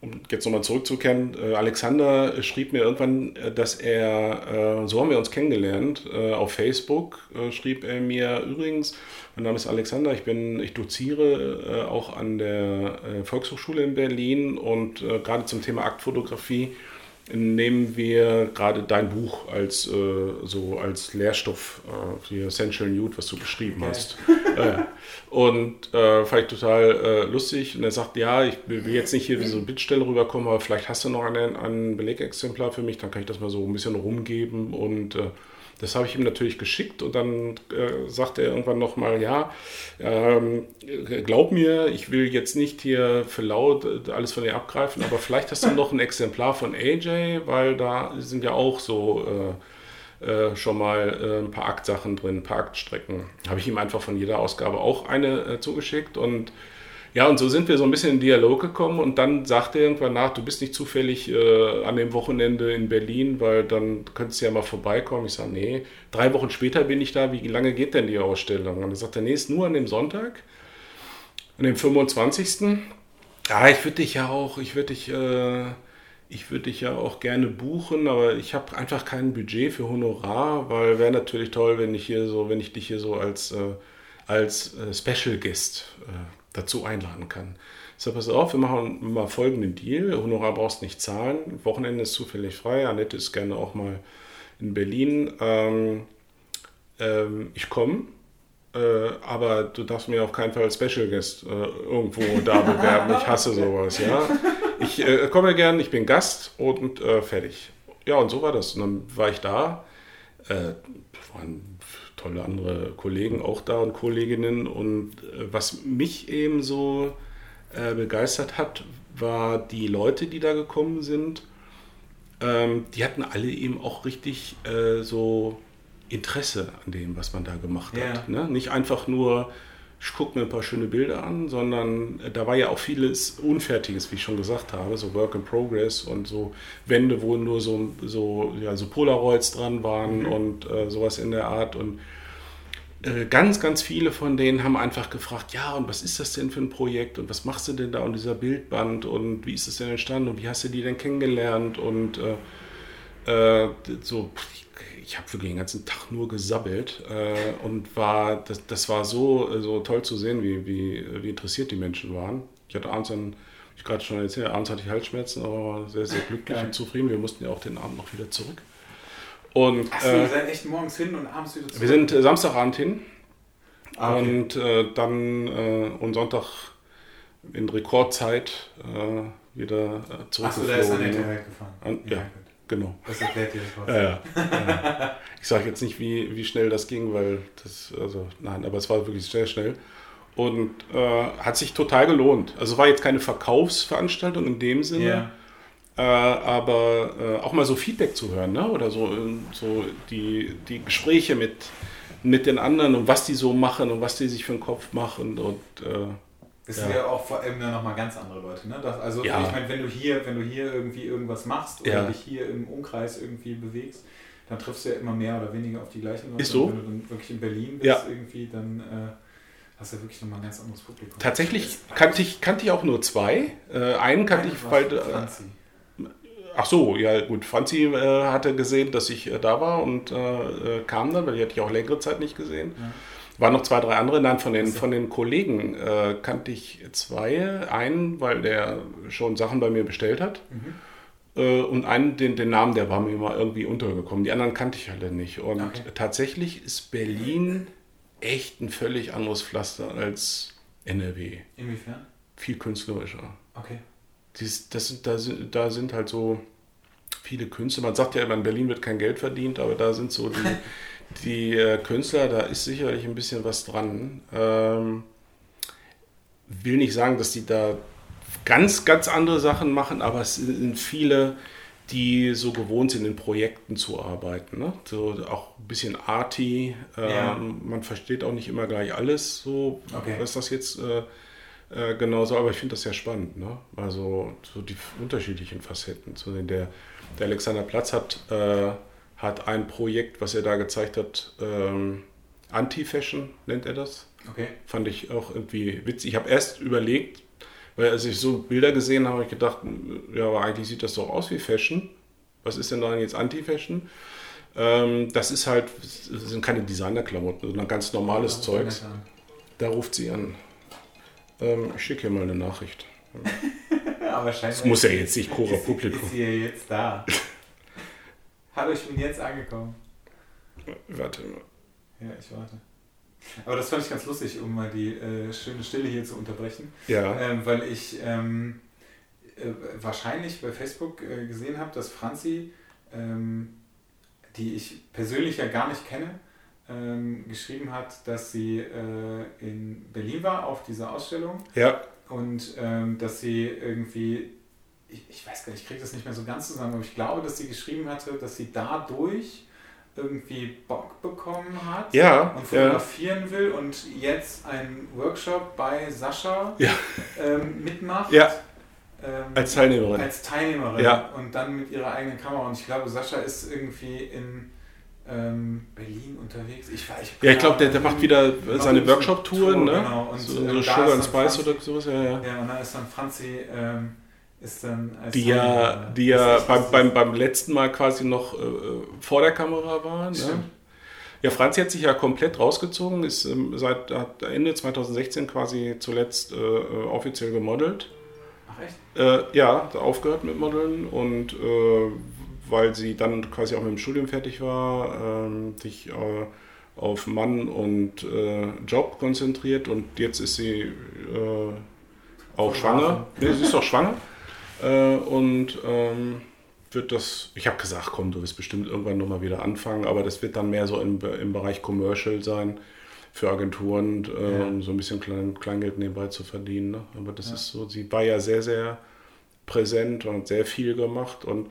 um jetzt nochmal zurückzukehren, äh, Alexander schrieb mir irgendwann, dass er, so haben wir uns kennengelernt, auf Facebook schrieb er mir übrigens, mein Name ist Alexander, ich bin, ich doziere äh, auch an der äh, Volkshochschule in Berlin und äh, gerade zum Thema Aktfotografie nehmen wir gerade dein Buch als äh, so als Lehrstoff äh, für Essential Nude, was du geschrieben okay. hast. Äh, und äh, fand ich total äh, lustig. Und er sagt, ja, ich will jetzt nicht hier wie so eine Bittstelle rüberkommen, aber vielleicht hast du noch ein, ein Belegexemplar für mich, dann kann ich das mal so ein bisschen rumgeben und äh, das habe ich ihm natürlich geschickt und dann äh, sagte er irgendwann nochmal, ja, ähm, glaub mir, ich will jetzt nicht hier für laut alles von dir abgreifen, aber vielleicht hast du noch ein Exemplar von AJ, weil da sind ja auch so äh, äh, schon mal äh, ein paar Aktsachen drin, ein paar Aktstrecken. Habe ich ihm einfach von jeder Ausgabe auch eine äh, zugeschickt und ja, und so sind wir so ein bisschen in Dialog gekommen und dann sagte er irgendwann nach, du bist nicht zufällig äh, an dem Wochenende in Berlin, weil dann könntest du ja mal vorbeikommen. Ich sage, nee, drei Wochen später bin ich da, wie lange geht denn die Ausstellung? Und er sagte, nee, ist nur an dem Sonntag, an dem 25. Ja, ich würde dich ja auch, ich würde dich, äh, ich würde dich ja auch gerne buchen, aber ich habe einfach kein Budget für Honorar, weil wäre natürlich toll, wenn ich hier so, wenn ich dich hier so als, äh, als äh, Special Guest äh, dazu einladen kann. Ich sage, pass auf, wir machen mal folgenden Deal. Honorar brauchst nicht zahlen. Wochenende ist zufällig frei. Annette ist gerne auch mal in Berlin. Ähm, ähm, ich komme, äh, aber du darfst mir auf keinen Fall als Special Guest äh, irgendwo da bewerben. Ich hasse [LAUGHS] sowas, ja. Ich äh, komme gern, ich bin Gast und äh, fertig. Ja, und so war das. Und dann war ich da. Äh, waren tolle andere Kollegen auch da und Kolleginnen. Und äh, was mich eben so äh, begeistert hat, war die Leute, die da gekommen sind. Ähm, die hatten alle eben auch richtig äh, so Interesse an dem, was man da gemacht ja. hat. Ne? Nicht einfach nur, ich gucke mir ein paar schöne Bilder an, sondern äh, da war ja auch vieles Unfertiges, wie ich schon gesagt habe, so Work in Progress und so Wände, wo nur so, so, ja, so Polaroids dran waren mhm. und äh, sowas in der Art. Und äh, ganz, ganz viele von denen haben einfach gefragt, ja, und was ist das denn für ein Projekt und was machst du denn da an dieser Bildband und wie ist es denn entstanden und wie hast du die denn kennengelernt und äh, äh, so, ich habe wirklich den ganzen Tag nur gesabbelt äh, und war, das, das war so, so toll zu sehen, wie, wie, wie interessiert die Menschen waren. Ich hatte abends dann, ich gerade schon erzählt, abends hatte ich Halsschmerzen, aber war sehr, sehr glücklich ja. und zufrieden. Wir mussten ja auch den Abend noch wieder zurück. Und, Achso, äh, ihr seid echt morgens hin und abends wieder zurück? Wir sind äh, Samstagabend hin ah, okay. und äh, dann äh, und Sonntag in Rekordzeit äh, wieder äh, zurückgeflogen. Achso, da ist Annette gefahren. An, ja. ja. Genau. Das erklärt dir das Ja, ja, ja. Ich sage jetzt nicht, wie, wie schnell das ging, weil das, also nein, aber es war wirklich sehr schnell. Und äh, hat sich total gelohnt. Also war jetzt keine Verkaufsveranstaltung in dem Sinne, Ja. äh, aber äh, auch mal so Feedback zu hören, ne? oder so, äh, so die, die Gespräche mit, mit den anderen und was die so machen und was die sich für den Kopf machen und äh, Das Ja. sind ja auch vor allem dann nochmal ganz andere Leute. Ne? Das, also Ja. ich meine, wenn du hier, wenn du hier irgendwie irgendwas machst oder Ja. dich hier im Umkreis irgendwie bewegst, dann triffst du ja immer mehr oder weniger auf die gleichen Leute. Ist so. Und wenn du dann wirklich in Berlin bist Ja. irgendwie, dann äh, hast du ja wirklich nochmal ein ganz anderes Publikum. tatsächlich kannte ich, kannte ich auch nur zwei. Äh, einen kannte ich, war weil, äh, Franzi. Ach so, ja gut. Franzi äh, hatte gesehen, dass ich äh, da war und äh, kam dann, weil die hatte ich auch längere Zeit nicht gesehen. Waren noch zwei, drei andere. Nein, von den, von den Kollegen äh, kannte ich zwei. Einen, weil der schon Sachen bei mir bestellt hat. Mhm. Äh, und einen, den, den Namen, der war mir mal irgendwie untergekommen. Die anderen kannte ich alle nicht. Und Okay. tatsächlich ist Berlin echt ein völlig anderes Pflaster als NRW. Inwiefern? Viel künstlerischer. Okay. Dies, das, da, sind, da sind halt so viele Künstler. Man sagt ja immer, in Berlin wird kein Geld verdient, aber da sind so die, [LAUGHS] die äh, Künstler, da ist sicherlich ein bisschen was dran. Ähm, will nicht sagen, dass die da ganz, ganz andere Sachen machen, aber es sind viele, die so gewohnt sind, in Projekten zu arbeiten. Ne? So auch ein bisschen arty. Ähm, Ja. Man versteht auch nicht immer gleich alles, so Okay. was das jetzt äh, äh, genau so, aber ich finde das sehr spannend. Ne? Also so die unterschiedlichen Facetten zu sehen. Der, der Alexander Platz hat, äh, hat ein Projekt, was er da gezeigt hat, ähm, Anti-Fashion nennt er das. Okay. Fand ich auch irgendwie witzig. Ich habe erst überlegt, weil als ich so Bilder gesehen habe, habe ich gedacht, ja, aber eigentlich sieht das doch aus wie Fashion. Was ist denn daran jetzt Anti-Fashion? Ähm, das ist halt, das sind keine Designerklamotten, sondern ganz normales ist Zeugs. Da ruft sie an. Ähm, ich schicke ihr mal eine Nachricht. [LAUGHS] Aber scheinbar Das muss ja jetzt nicht Cora Publikum. Ist sie ja jetzt da. [LAUGHS] Hallo, ich bin jetzt angekommen. Warte mal. Ja, ich warte. Aber das fand ich ganz lustig, um mal die äh, schöne Stille hier zu unterbrechen, Ja, ähm, weil ich ähm, äh, wahrscheinlich bei Facebook äh, gesehen habe, dass Franzi, ähm, die ich persönlich ja gar nicht kenne, ähm, geschrieben hat, dass sie äh, in Berlin war auf dieser Ausstellung ja, und ähm, dass sie irgendwie, ich, ich weiß gar nicht, ich kriege das nicht mehr so ganz zusammen, aber ich glaube, dass sie geschrieben hatte, dass sie dadurch irgendwie Bock bekommen hat ja, und ja, fotografieren will und jetzt einen Workshop bei Sascha Ja. ähm, mitmacht. Ja. Ähm, als Teilnehmerin. als Teilnehmerin Ja. und dann mit ihrer eigenen Kamera. Und ich glaube, Sascha ist irgendwie in ähm, Berlin unterwegs. Ich, ich Ja, ich glaube, der, der macht wieder seine ein bisschen Workshop-Touren, Tour, ne? genau. Und, so ähm, so Sugar and dann Spice Franzi- oder sowas, ja, ja. Ja, und da ist dann Franzi, ähm, ist dann als Die ja, die ja beim, beim, beim letzten Mal quasi noch äh, vor der Kamera war. Ne? Ja, Franzi hat sich ja komplett rausgezogen, ist ähm, seit hat Ende 2016 quasi zuletzt äh, äh, offiziell gemodelt. Ach echt? Äh, ja, aufgehört mit Modeln und äh, weil sie dann quasi auch mit dem Studium fertig war, ähm, sich äh, auf Mann und Job konzentriert und jetzt ist sie auch schwanger. Nee, sie ist auch schwanger [LAUGHS] äh, und ähm, wird das, ich habe gesagt, komm, du wirst bestimmt irgendwann nochmal wieder anfangen, aber das wird dann mehr so im, im Bereich Commercial sein für Agenturen, äh, Ja. um so ein bisschen Klein, Kleingeld nebenbei zu verdienen. Ne? Aber das Ja. ist so, sie war ja sehr, sehr präsent und hat sehr viel gemacht und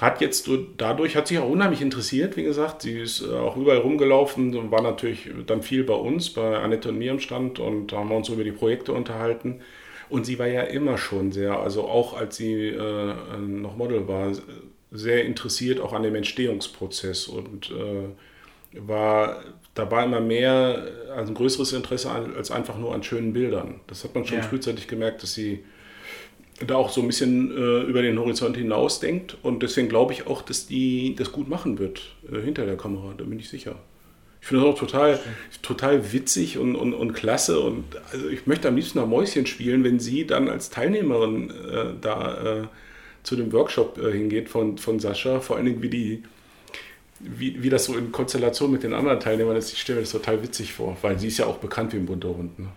hat jetzt dadurch, hat sich auch unheimlich interessiert, wie gesagt. Sie ist äh, auch überall rumgelaufen und war natürlich dann viel bei uns, bei Annette und mir im Stand und da haben wir uns über die Projekte unterhalten. Und sie war ja immer schon sehr, also auch als sie äh, noch Model war, sehr interessiert auch an dem Entstehungsprozess und äh, war dabei immer mehr, also ein größeres Interesse an, als einfach nur an schönen Bildern. Das hat man schon Ja. frühzeitig gemerkt, dass sie da auch so ein bisschen äh, über den Horizont hinaus denkt und deswegen glaube ich auch, dass die das gut machen wird äh, hinter der Kamera, da bin ich sicher. Ich finde das auch total, total witzig und, und, und klasse und also ich möchte am liebsten nach Mäuschen spielen, wenn sie dann als Teilnehmerin äh, da äh, zu dem Workshop äh, hingeht von, von Sascha, vor allen Dingen wie die wie, wie das so in Konstellation mit den anderen Teilnehmern ist, ich stelle mir das total witzig vor, weil sie ist ja auch bekannt wie ein bunter Hund. Ne?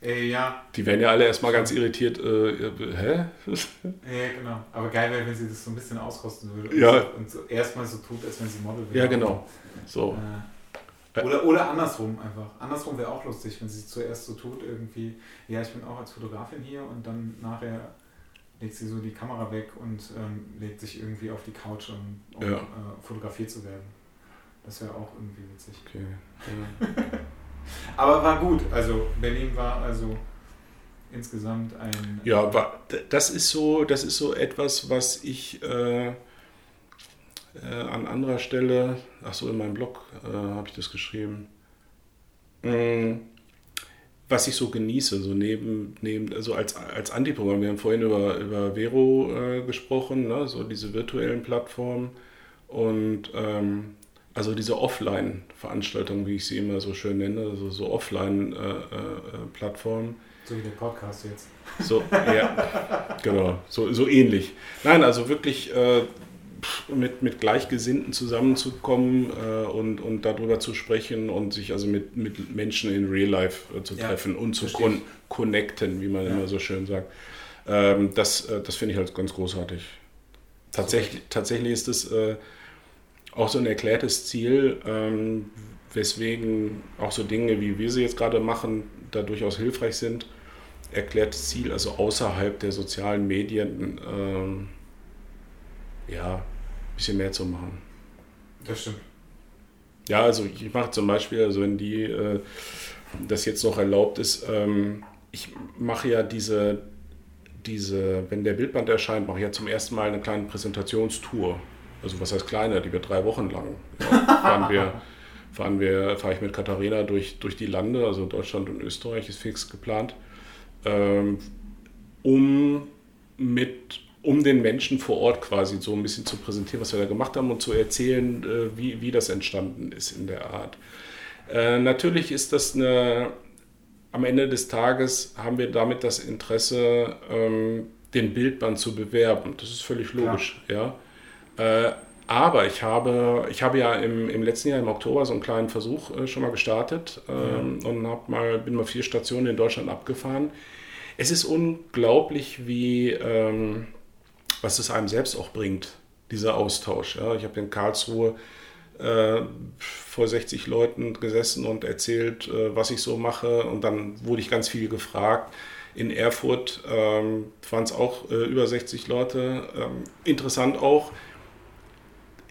Äh, ja. Die werden ja alle erstmal ganz irritiert. Äh, hä? [LAUGHS] Ja, genau. Aber geil wäre, wenn sie das so ein bisschen auskosten würde. Ja. Und so erstmal so tut, als wenn sie Model wäre. Ja, genau. So. Äh, oder, oder andersrum einfach. Andersrum wäre auch lustig, wenn sie zuerst so tut, irgendwie, ja, ich bin auch als Fotografin hier und dann nachher legt sie so die Kamera weg und ähm, legt sich irgendwie auf die Couch, um, um Ja. äh, fotografiert zu werden. Das wäre auch irgendwie witzig. Okay. [LAUGHS] Aber war gut. Also Berlin war also insgesamt ein. Ja, aber d- das ist so, das ist so etwas, was ich äh, äh, an anderer Stelle, ach so, in meinem Blog äh, habe ich das geschrieben, Mm, was ich so genieße, so neben, neben also als, als Antiprogramm. Wir haben vorhin über, über Vero äh, gesprochen, ne? so diese virtuellen Plattformen und ähm, also diese Offline-Veranstaltungen, wie ich sie immer so schön nenne, also so Offline-Plattformen. So wie der Podcast jetzt. So, ja, [LAUGHS] genau, so, so ähnlich. Nein, also wirklich äh, mit, mit Gleichgesinnten zusammenzukommen äh, und, und darüber zu sprechen und sich also mit, mit Menschen in Real Life äh, zu Ja, treffen und zu con connecten, wie man Ja. immer so schön sagt. Ähm, das äh, das finde ich halt ganz großartig. Tatsächlich, tatsächlich ist es äh, auch so ein erklärtes Ziel, ähm, weswegen auch so Dinge, wie wir sie jetzt gerade machen, da durchaus hilfreich sind. Erklärtes Ziel, also außerhalb der sozialen Medien, ähm, ja, bisschen mehr zu machen. Das stimmt. Ja, also ich mache zum Beispiel, also wenn die äh, das jetzt noch erlaubt ist, ähm, ich mache ja diese, diese, wenn der Bildband erscheint, mache ich ja zum ersten Mal eine kleine Präsentationstour. Also was heißt kleine, die wird drei Wochen lang. Ja, fahren wir, fahren wir, fahre ich mit Katharina durch, durch die Lande, also Deutschland und Österreich ist fix geplant, ähm, um mit um den Menschen vor Ort quasi so ein bisschen zu präsentieren, was wir da gemacht haben und zu erzählen, äh, wie, wie das entstanden ist in der Art. Äh, natürlich ist das eine, am Ende des Tages haben wir damit das Interesse, ähm, den Bildband zu bewerben. Das ist völlig logisch, ja. Äh, aber ich habe, ich habe ja im, im letzten Jahr im Oktober so einen kleinen Versuch äh, schon mal gestartet ähm, und hab mal, bin mal vier Stationen in Deutschland abgefahren. Es ist unglaublich, wie ähm, was es einem selbst auch bringt, dieser Austausch. Ja. Ich habe in Karlsruhe äh, vor 60 Leuten gesessen und erzählt, äh, was ich so mache und dann wurde ich ganz viel gefragt. In Erfurt ähm, waren es auch äh, über 60 Leute. Ähm, interessant auch,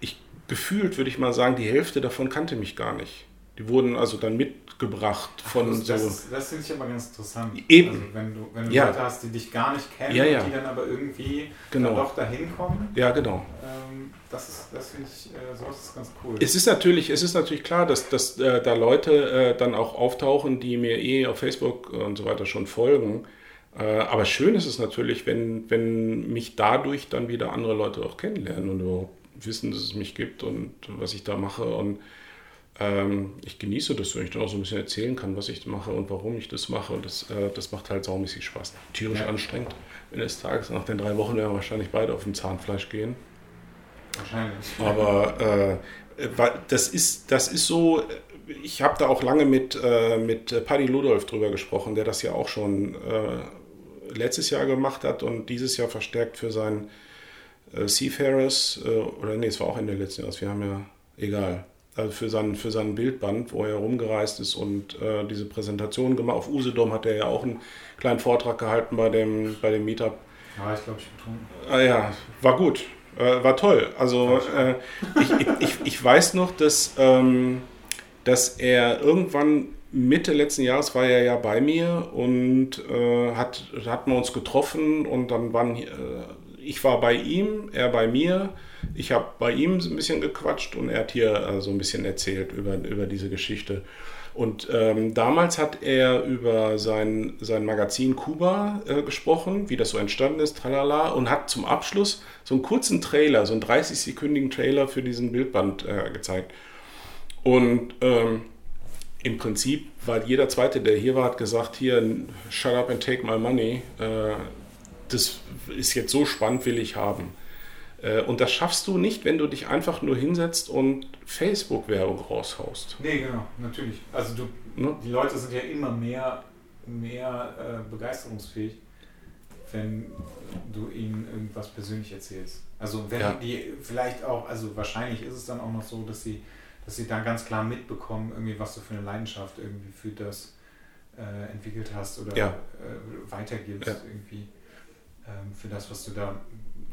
ich gefühlt würde ich mal sagen, die Hälfte davon kannte mich gar nicht. Die wurden also dann mitgebracht von das, das, so. das finde ich aber ganz interessant. Eben. Also wenn du, wenn du Ja. Leute hast, die dich gar nicht kennen Ja, ja. und die dann aber irgendwie Genau. dann doch dahin kommen, Ja, genau. ähm, das, ist- das finde ich, äh, sowas ist ganz cool. Es ist natürlich, es ist natürlich klar, dass, dass äh, da Leute äh, dann auch auftauchen, die mir eh auf Facebook und so weiter schon folgen. Äh, aber schön ist es natürlich, wenn, wenn mich dadurch dann wieder andere Leute auch kennenlernen und überhaupt wissen, dass es mich gibt und was ich da mache. Und ähm, ich genieße das, wenn ich dann auch so ein bisschen erzählen kann, was ich mache und warum ich das mache. Und das, äh, das macht halt saumäßig Spaß. Tierisch Ja. anstrengend. Wenn des Tages nach den drei Wochen werden wir wahrscheinlich beide auf dem Zahnfleisch gehen. Wahrscheinlich. Aber äh, das, ist, das ist so, ich habe da auch lange mit, äh, mit Paddy Ludolf drüber gesprochen, der das ja auch schon äh, letztes Jahr gemacht hat und dieses Jahr verstärkt für sein äh, Seafarers, äh, oder nee, es war auch Ende letzten Jahres, wir haben ja, egal, also für sein, für sein Bildband, wo er rumgereist ist und äh, diese Präsentation gemacht. Auf Usedom hat er ja auch einen kleinen Vortrag gehalten bei dem, bei dem Meetup. Ja, ich glaube, ich betrunken. Ah ja, war gut. Äh, war toll. Also äh, ich, ich, ich, ich weiß noch, dass, ähm, dass er irgendwann Mitte letzten Jahres war er ja bei mir und äh, hat, hatten wir uns getroffen und dann waren äh, ich war bei ihm, er bei mir. Ich habe bei ihm ein bisschen gequatscht und er hat hier äh, so ein bisschen erzählt über, über diese Geschichte. Und ähm, damals hat er über sein, sein Magazin Kuba äh, gesprochen, wie das so entstanden ist, tralala, und hat zum Abschluss so einen kurzen Trailer, so einen 30-sekündigen Trailer für diesen Bildband äh, gezeigt. Und ähm, im Prinzip war jeder Zweite, der hier war, hat gesagt, hier, shut up and take my money. Äh, das ist jetzt so spannend, will ich haben. Äh, und das schaffst du nicht, wenn du dich einfach nur hinsetzt und Facebook-Werbung raushaust. Nee, genau, natürlich. Also du, Ne? die Leute sind ja immer mehr mehr äh, begeisterungsfähig, wenn du ihnen irgendwas persönlich erzählst. Also wenn ja. die vielleicht auch, also wahrscheinlich ist es dann auch noch so, dass sie, dass sie dann ganz klar mitbekommen, irgendwie, was du für eine Leidenschaft irgendwie für das äh, entwickelt hast oder ja. äh, weitergibst ja. irgendwie ähm, für das, was du da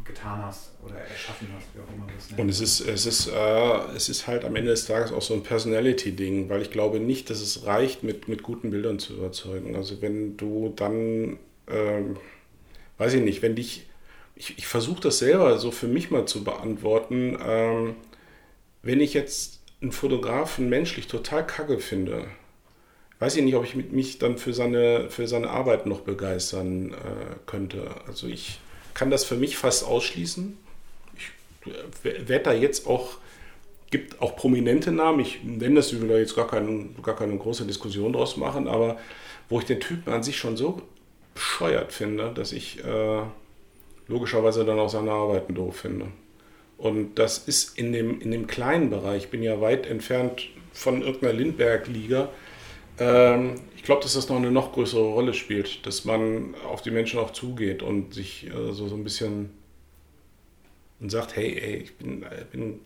getan hast oder erschaffen hast, wie auch immer das nennt. Und es ist, es, ist, äh, es ist halt am Ende des Tages auch so ein Personality-Ding, weil ich glaube nicht, dass es reicht, mit, mit guten Bildern zu überzeugen. Also wenn du dann, ähm, weiß ich nicht, wenn dich, ich, ich versuche das selber so für mich mal zu beantworten, ähm, wenn ich jetzt einen Fotografen menschlich total kacke finde, weiß ich nicht, ob ich mich dann für seine, für seine Arbeit noch begeistern äh, könnte. Also ich kann das für mich fast ausschließen. Ich werde da jetzt auch, gibt auch prominente Namen, ich nenne das, ich will da jetzt gar keine, gar keine große Diskussion draus machen, aber wo ich den Typen an sich schon so bescheuert finde, dass ich äh, logischerweise dann auch seine Arbeiten doof finde. Und das ist in dem, in dem kleinen Bereich, ich bin ja weit entfernt von irgendeiner Lindbergh-Liga, ähm, ich glaube, dass das noch eine noch größere Rolle spielt, dass man auf die Menschen auch zugeht und sich äh, so, so ein bisschen und sagt, hey, ey, ich bin, äh, bin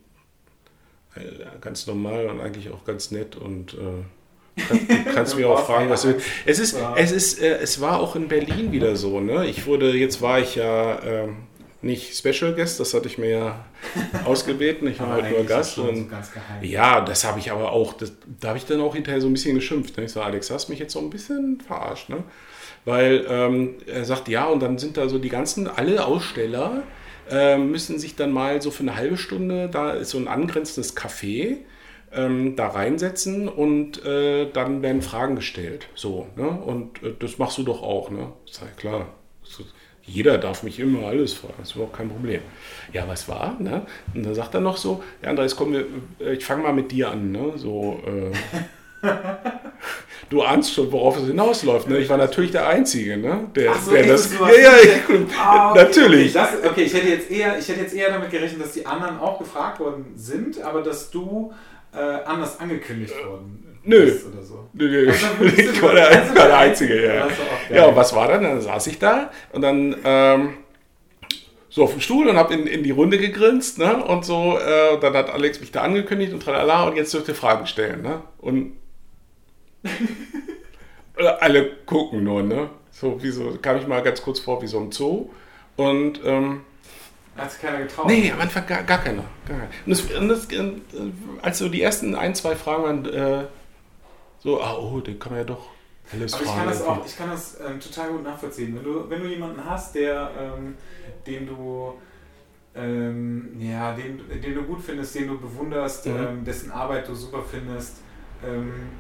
äh, ganz normal und eigentlich auch ganz nett und äh, du kannst mir auch [LAUGHS] fragen, was du willst. Es ist, es ist, äh, es war auch in Berlin wieder so, ne? Ich wurde, jetzt war ich ja ähm, nicht Special Guest, das hatte ich mir ja [LAUGHS] ausgebeten. Ich war halt nur Gast. Und, so ja, das habe ich aber auch, das, da habe ich dann auch hinterher so ein bisschen geschimpft. Ne? Ich so, Alex, hast mich jetzt so ein bisschen verarscht. Ne? Weil ähm, er sagt, ja, und dann sind da so die ganzen, alle Aussteller äh, müssen sich dann mal so für eine halbe Stunde, da ist so ein angrenzendes Café, ähm, da reinsetzen und äh, dann werden Fragen gestellt. So, ne? Und äh, das machst du doch auch, ne? Ich sage, klar. Jeder darf mich immer alles fragen, das ist überhaupt kein Problem. Ja, was war? Ne? Und dann sagt er noch so, ja Andreas, komm, ich fange mal mit dir an. Ne? So, äh, [LAUGHS] du ahnst schon, worauf es hinausläuft. Ne? Ich war natürlich der Einzige, ne? der, so, der das... [LAUGHS] Ja, ja, ah, okay, natürlich. Okay, das, okay, ich, hätte jetzt eher, ich hätte jetzt eher damit gerechnet, dass die anderen auch gefragt worden sind, aber dass du äh, anders angekündigt worden Nö. Oder so. Nö, nö. Also, [LAUGHS] ich war der, also, der Einzige, ja. Ja, und was war dann? Dann saß ich da und dann ähm, so auf dem Stuhl und habe in, in die Runde gegrinst, ne? Und so, äh, dann hat Alex mich da angekündigt und tralala und jetzt dürft ihr Fragen stellen, ne? Und [LAUGHS] alle gucken nur, ne? So, wie so, kam ich mal ganz kurz vor wie so ein Zoo. Und ähm, hat sich keiner getraut? Nee, am Anfang gar, gar keiner. Gar keiner. Und, das, und das, äh, als so die ersten ein, zwei Fragen waren, äh, so, ah, oh, den kann man ja doch alles Aber ich kann das auch, ich kann das ähm, total gut nachvollziehen. Wenn du, wenn du jemanden hast, der, ähm, den du ähm, ja, den, den du gut findest, den du bewunderst, mhm. ähm, dessen Arbeit du super findest, ähm,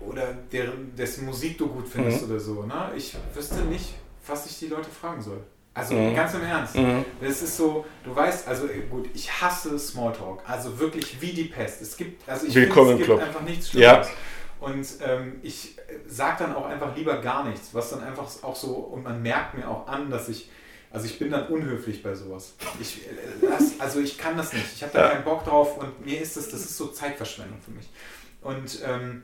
oder deren, dessen Musik du gut findest mhm. oder so. Ne? Ich wüsste nicht, was ich die Leute fragen soll. Also mhm. ganz im Ernst. Mhm. Das ist so, du weißt, also gut, ich hasse Smalltalk. Also wirklich wie die Pest. Es gibt, also ich Willkommen finde, es gibt einfach nichts Schlimmeres. Ja. Und ähm, ich sage dann auch einfach lieber gar nichts, was dann einfach auch so, und man merkt mir auch an, dass ich, also ich bin dann unhöflich bei sowas. Ich, äh, das, also ich kann das nicht. Ich habe da ja. keinen Bock drauf und mir ist das, das ist so Zeitverschwendung für mich. Und ähm,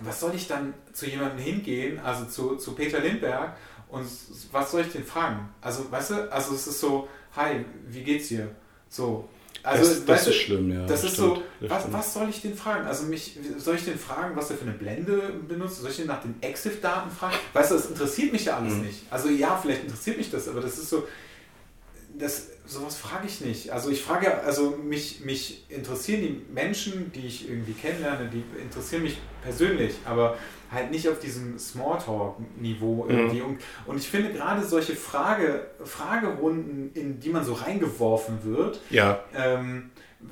was soll ich dann zu jemandem hingehen, also zu, zu Peter Lindberg und was soll ich denn fragen? Also, weißt du, also es ist so, hi, wie geht's dir? So. Also, das, das ist du, schlimm, ja. Das, das ist stimmt, so, was, was soll ich den fragen? Also mich, soll ich den fragen, was er für eine Blende benutzt? Soll ich den nach den EXIF-Daten fragen? Weißt du, das interessiert mich ja alles mhm. nicht. Also ja, vielleicht interessiert mich das, aber das ist so, das, sowas frage ich nicht. Also ich frage, also mich, mich interessieren die Menschen, die ich irgendwie kennenlerne, die interessieren mich persönlich, aber halt nicht auf diesem Smalltalk-Niveau irgendwie. Mhm. Und, und ich finde gerade solche Frage, Fragerunden, in die man so reingeworfen wird, ja. Ähm,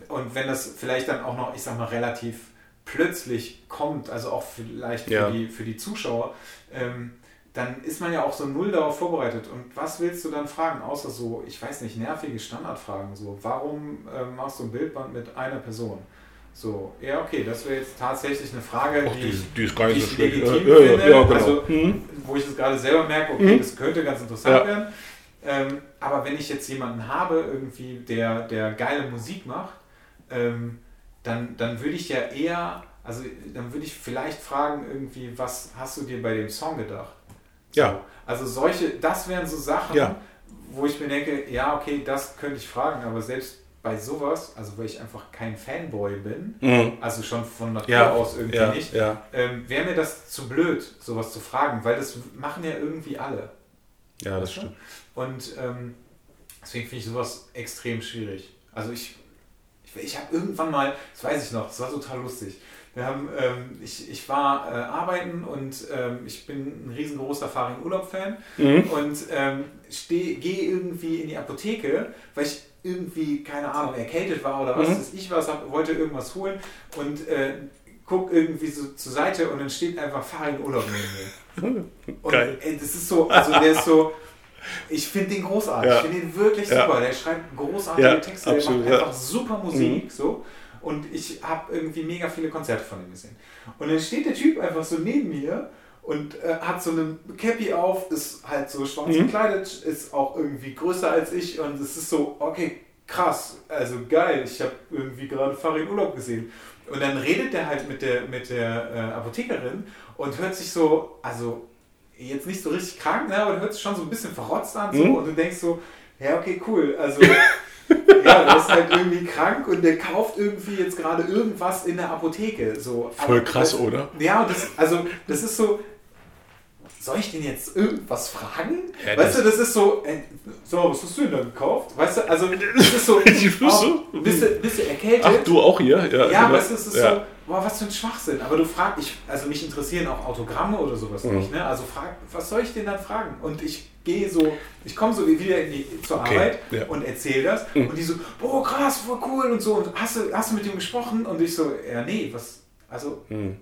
und wenn das vielleicht dann auch noch, ich sag mal, relativ plötzlich kommt, also auch vielleicht für, ja. die, für die Zuschauer, ähm, dann ist man ja auch so null darauf vorbereitet. Und was willst du dann fragen, außer so, ich weiß nicht, nervige Standardfragen, so, warum ähm, machst du ein Bildband mit einer Person? So, ja, okay, das wäre jetzt tatsächlich eine Frage, Och, die, die, die, ist gar nicht so legitim ja, finde. Ja, genau. also, mhm. Wo ich es gerade selber merke, okay, mhm. das könnte ganz interessant werden. Ähm, aber wenn ich jetzt jemanden habe, irgendwie, der, der geile Musik macht, ähm, dann, dann würde ich ja eher also dann würde ich vielleicht fragen, irgendwie, was hast du dir bei dem Song gedacht? So. Ja. Also solche, das wären so Sachen, wo ich mir denke, ja, okay, das könnte ich fragen, aber selbst bei sowas, also weil ich einfach kein Fanboy bin, Mhm. also schon von Natur Ja, aus irgendwie Ja, nicht, ja, ähm, wäre mir das zu blöd, sowas zu fragen, weil das machen ja irgendwie alle. ja, das Weißt du? stimmt. Und ähm, deswegen finde ich sowas extrem schwierig. Also ich, ich, ich habe irgendwann mal, das weiß ich noch, das war total lustig. Wir haben, ähm, ich, ich war äh, arbeiten und ähm, ich bin ein riesengroßer Farin Urlaub-Fan Mhm. und ähm, gehe irgendwie in die Apotheke, weil ich irgendwie, keine Ahnung, erkältet war oder was Mhm. ich was, hab, wollte irgendwas holen und äh, guck irgendwie so zur Seite und dann steht einfach Farin Urlaub neben mir. [LAUGHS] Und ey, das ist so, also der ist so, ich finde den großartig, Ja. ich finde ihn wirklich Ja. super. Der schreibt großartige Ja, Texte, absolut, der macht einfach super Musik, so. Und ich habe irgendwie mega viele Konzerte von ihm gesehen. Und dann steht der Typ einfach so neben mir und äh, hat so eine Cappy auf, ist halt so schwarz Mhm. gekleidet, ist auch irgendwie größer als ich und es ist so, okay, krass, also geil, ich habe irgendwie gerade Farin Urlaub gesehen. Und dann redet der halt mit der, mit der äh, Apothekerin und hört sich so, also jetzt nicht so richtig krank, ne, aber hört sich schon so ein bisschen verrotzt an so, Mhm. und du denkst so, ja, okay, cool, also [LAUGHS] ja, der ist halt irgendwie krank und der kauft irgendwie jetzt gerade irgendwas in der Apotheke. So. Voll krass, das, oder? Ja, das, also das ist so, soll ich den jetzt irgendwas fragen? Ja, weißt du, das ist so, äh, so, was hast du denn da gekauft? Weißt du, also das ist so, Die Füße? oh, bist, du, bist du erkältet? Ach, du auch hier? Ja, Ja, genau. weißt du, es ist ja. so, boah, was für ein Schwachsinn. Aber du fragst, ich, also mich interessieren auch Autogramme oder sowas Mhm. nicht, ne? Also frag, was soll ich denn dann fragen? Und ich gehe so, ich komme so wieder in die, zur Okay, Arbeit ja. und erzähle das. Mhm. Und die so, boah, krass, voll cool und so. Und hast du, hast du mit ihm gesprochen? Und ich so, ja, nee, was, also, Hm.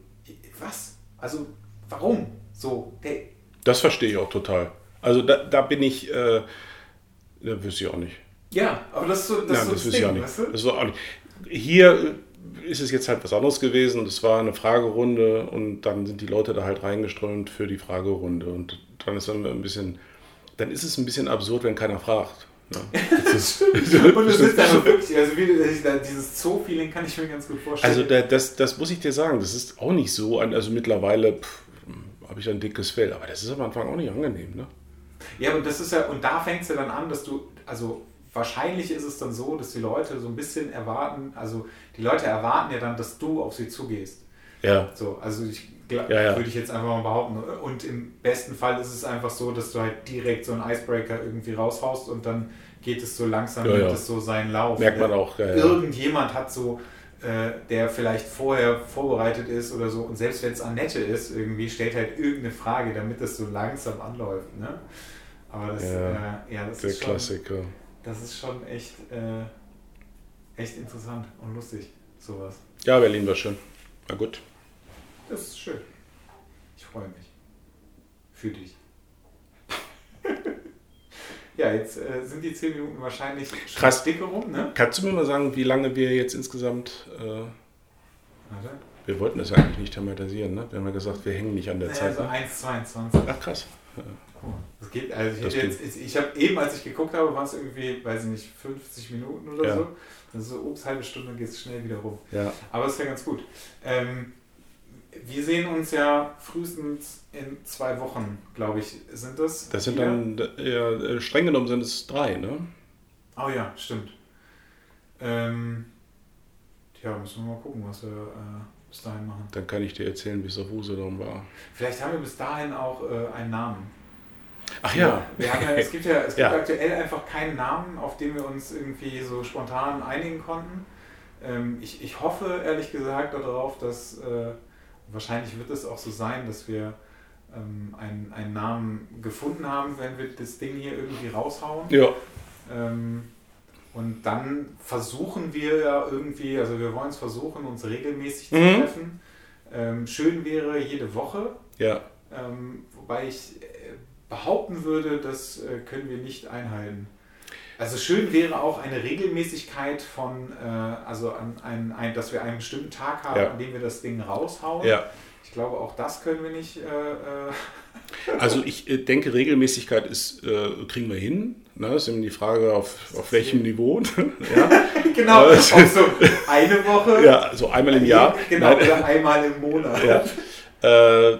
was? Also, warum? So, der, Das verstehe ich auch total. Also da, da bin ich, äh, da wüsste ich auch nicht. ja, aber das ist so das, Nein, ist so das wüsste ich auch Ding, nicht. weißt du? Das ist auch nicht. Hier äh, ist es jetzt halt was anderes gewesen. Das war eine Fragerunde und dann sind die Leute da halt reingeströmt für die Fragerunde. Und dann ist dann ein bisschen, dann ist es ein bisschen absurd, wenn keiner fragt. Ne? [LAUGHS] Das ist, Und es ist dann wirklich, also wie, dieses Zoo-Feeling kann ich mir ganz gut vorstellen. Also da, das, das muss ich dir sagen, das ist auch nicht so, also mittlerweile habe ich ein dickes Fell, aber das ist am Anfang auch nicht angenehm, ne? Ja, aber das ist ja, und da fängt es ja dann an, dass du, also wahrscheinlich ist es dann so, dass die Leute so ein bisschen erwarten, also die Leute erwarten ja dann, dass du auf sie zugehst. Ja, So, also ich Ja, ja. würde ich jetzt einfach mal behaupten. Und im besten Fall ist es einfach so, dass du halt direkt so einen Icebreaker irgendwie raushaust und dann geht es so langsam, Ja, nimmt es so seinen Lauf. merkt man Der- auch. Irgendjemand hat so, der vielleicht vorher vorbereitet ist oder so, und selbst wenn es Annette ist, irgendwie stellt halt irgendeine Frage, damit das so langsam anläuft. Ne? Aber das, Ja, äh, ja, das Der ist schon, Klassiker. das ist schon echt, äh, echt interessant und lustig, sowas. Ja, Berlin war schön. Na gut. Das ist schön. Ich freue mich. Für dich. Ja, jetzt äh, sind die 10 Minuten wahrscheinlich Krass. dicke rum, ne? Kannst du mir mal sagen, wie lange wir jetzt insgesamt. Äh, wir wollten das eigentlich nicht thematisieren, ne? Wir haben ja gesagt, wir hängen nicht an der Naja, Zeit. so Ne? 1,22. Ach krass. Das geht, also ich, Das jetzt, ich habe eben, als ich geguckt habe, waren es irgendwie, weiß ich nicht, 50 Minuten oder Ja. so. Das ist so, ups, halbe Stunde geht es schnell wieder rum. Ja. Aber ist ja ganz gut. Ähm, wir sehen uns ja frühestens in zwei Wochen, glaube ich, sind das. Das sind dann, ja, äh, streng genommen sind es drei, ne? Oh ja, stimmt. Ähm, tja, müssen wir mal gucken, was wir äh, bis dahin machen. Dann kann ich dir erzählen, wie es auf Usedom war. Vielleicht haben wir bis dahin auch äh, einen Namen. Ach ja. Wir haben ja es gibt ja es [LAUGHS] gibt Ja. aktuell einfach keinen Namen, auf den wir uns irgendwie so spontan einigen konnten. Ähm, ich, ich hoffe ehrlich gesagt darauf, dass äh, wahrscheinlich wird es auch so sein, dass wir ähm, einen, einen Namen gefunden haben, wenn wir das Ding hier irgendwie raushauen. Ja. Ähm, und dann versuchen wir ja irgendwie, also wir wollen es versuchen, uns regelmäßig zu Mhm. treffen. Ähm, schön wäre jede Woche, Ja. ähm, wobei ich äh, behaupten würde, das äh, können wir nicht einhalten. Also schön wäre auch eine Regelmäßigkeit von, äh, also an ein, ein, dass wir einen bestimmten Tag haben, Ja. an dem wir das Ding raushauen. Ja. Ich glaube, auch das können wir nicht. Äh, äh, Also ich äh, denke, Regelmäßigkeit ist, äh, kriegen wir hin. Ne? Das ist eben die Frage, auf, auf welchem Niveau. [LAUGHS] ja. genau, äh, so eine Woche. Ja, so einmal im Jahr. [LAUGHS] Genau, Nein. oder einmal im Monat. Ja. Äh,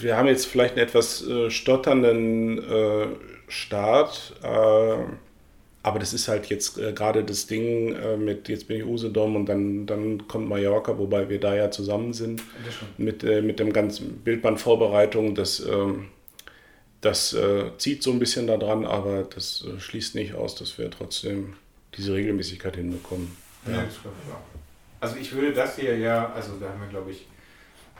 wir haben jetzt vielleicht einen etwas stotternden Start. Aber das ist halt jetzt äh, gerade das Ding äh, mit, jetzt bin ich Usedom und dann, dann kommt Mallorca, wobei wir da ja zusammen sind, mit, äh, mit dem ganzen Bildbandvorbereitung. Das, ähm, das äh, zieht so ein bisschen da dran, aber das äh, schließt nicht aus, dass wir trotzdem diese Regelmäßigkeit hinbekommen. Ja, ja. Also ich würde das hier ja, also da haben wir glaube ich,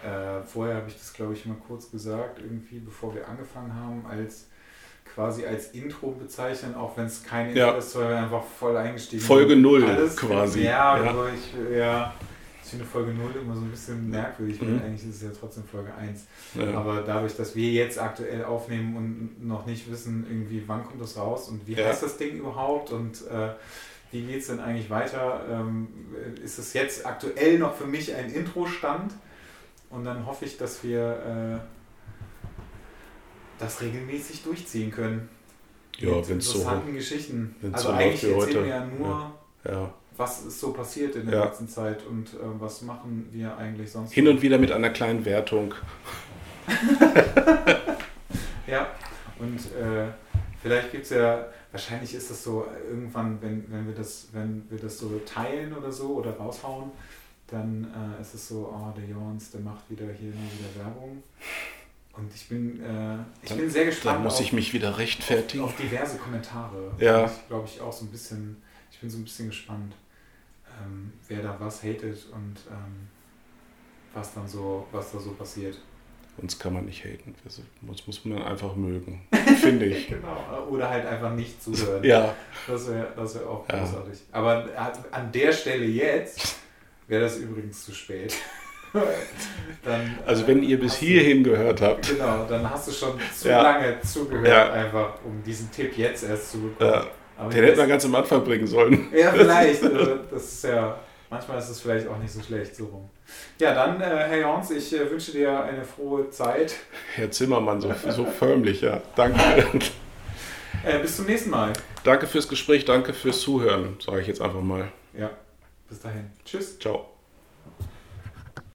äh, vorher habe ich das glaube ich mal kurz gesagt, irgendwie bevor wir angefangen haben, als quasi als Intro bezeichnen, auch wenn es kein Intro ja. ist, weil wir einfach voll eingestiegen Folge 0 quasi. Ja, ja. Also ich, ja, ich finde Folge 0 immer so ein bisschen merkwürdig, mhm. weil eigentlich ist es ja trotzdem Folge 1. Ja. Aber dadurch, dass wir jetzt aktuell aufnehmen und noch nicht wissen, irgendwie wann kommt das raus und wie heißt das Ding überhaupt und äh, wie geht es denn eigentlich weiter, ähm, ist es jetzt aktuell noch für mich ein Intro-Stand und dann hoffe ich, dass wir... Äh, das regelmäßig durchziehen können. Ja, wenn es so. Geschichten. Also so eigentlich erzählen wir ja nur, ja. Ja. was ist so passiert in der ja. letzten Zeit und äh, was machen wir eigentlich sonst. Hin und wieder mit einer kleinen Wertung. [LAUGHS] ja, und äh, vielleicht gibt es ja, wahrscheinlich ist das so, irgendwann, wenn, wenn, wir das, wenn wir das so teilen oder so oder raushauen, dann äh, ist es so, oh, der Jons, der macht wieder hier wieder Werbung. Und ich bin, äh, ich dann, bin sehr gespannt. Dann muss ich mich wieder rechtfertigen. Auf, auf diverse Kommentare. Ja. Ich glaube ich auch so ein bisschen, ich bin so ein bisschen gespannt, ähm, wer da was hatet und ähm, was dann so, was da so passiert. Uns kann man nicht haten. Uns muss man einfach mögen, [LAUGHS] finde ich. genau. Oder halt einfach nicht zuhören. ja. Das wäre das wär auch großartig. Ja. Aber an der Stelle jetzt wäre das übrigens zu spät. Dann, also wenn ihr bis hierhin gehört habt. Genau, dann hast du schon zu ja. lange zugehört, ja. einfach um diesen Tipp jetzt erst zu bekommen. Ja. Den hätte man ganz am Anfang bringen sollen. Ja, vielleicht. Das ist ja, manchmal ist es vielleicht auch nicht so schlecht so rum. Ja, dann, äh, Herr Jorns, ich äh, wünsche dir eine frohe Zeit. Herr Zimmermann, so, so förmlich, ja. Danke. [LAUGHS] Äh, bis zum nächsten Mal. Danke fürs Gespräch, danke fürs Zuhören, sage ich jetzt einfach mal. Ja, bis dahin. Tschüss. Ciao.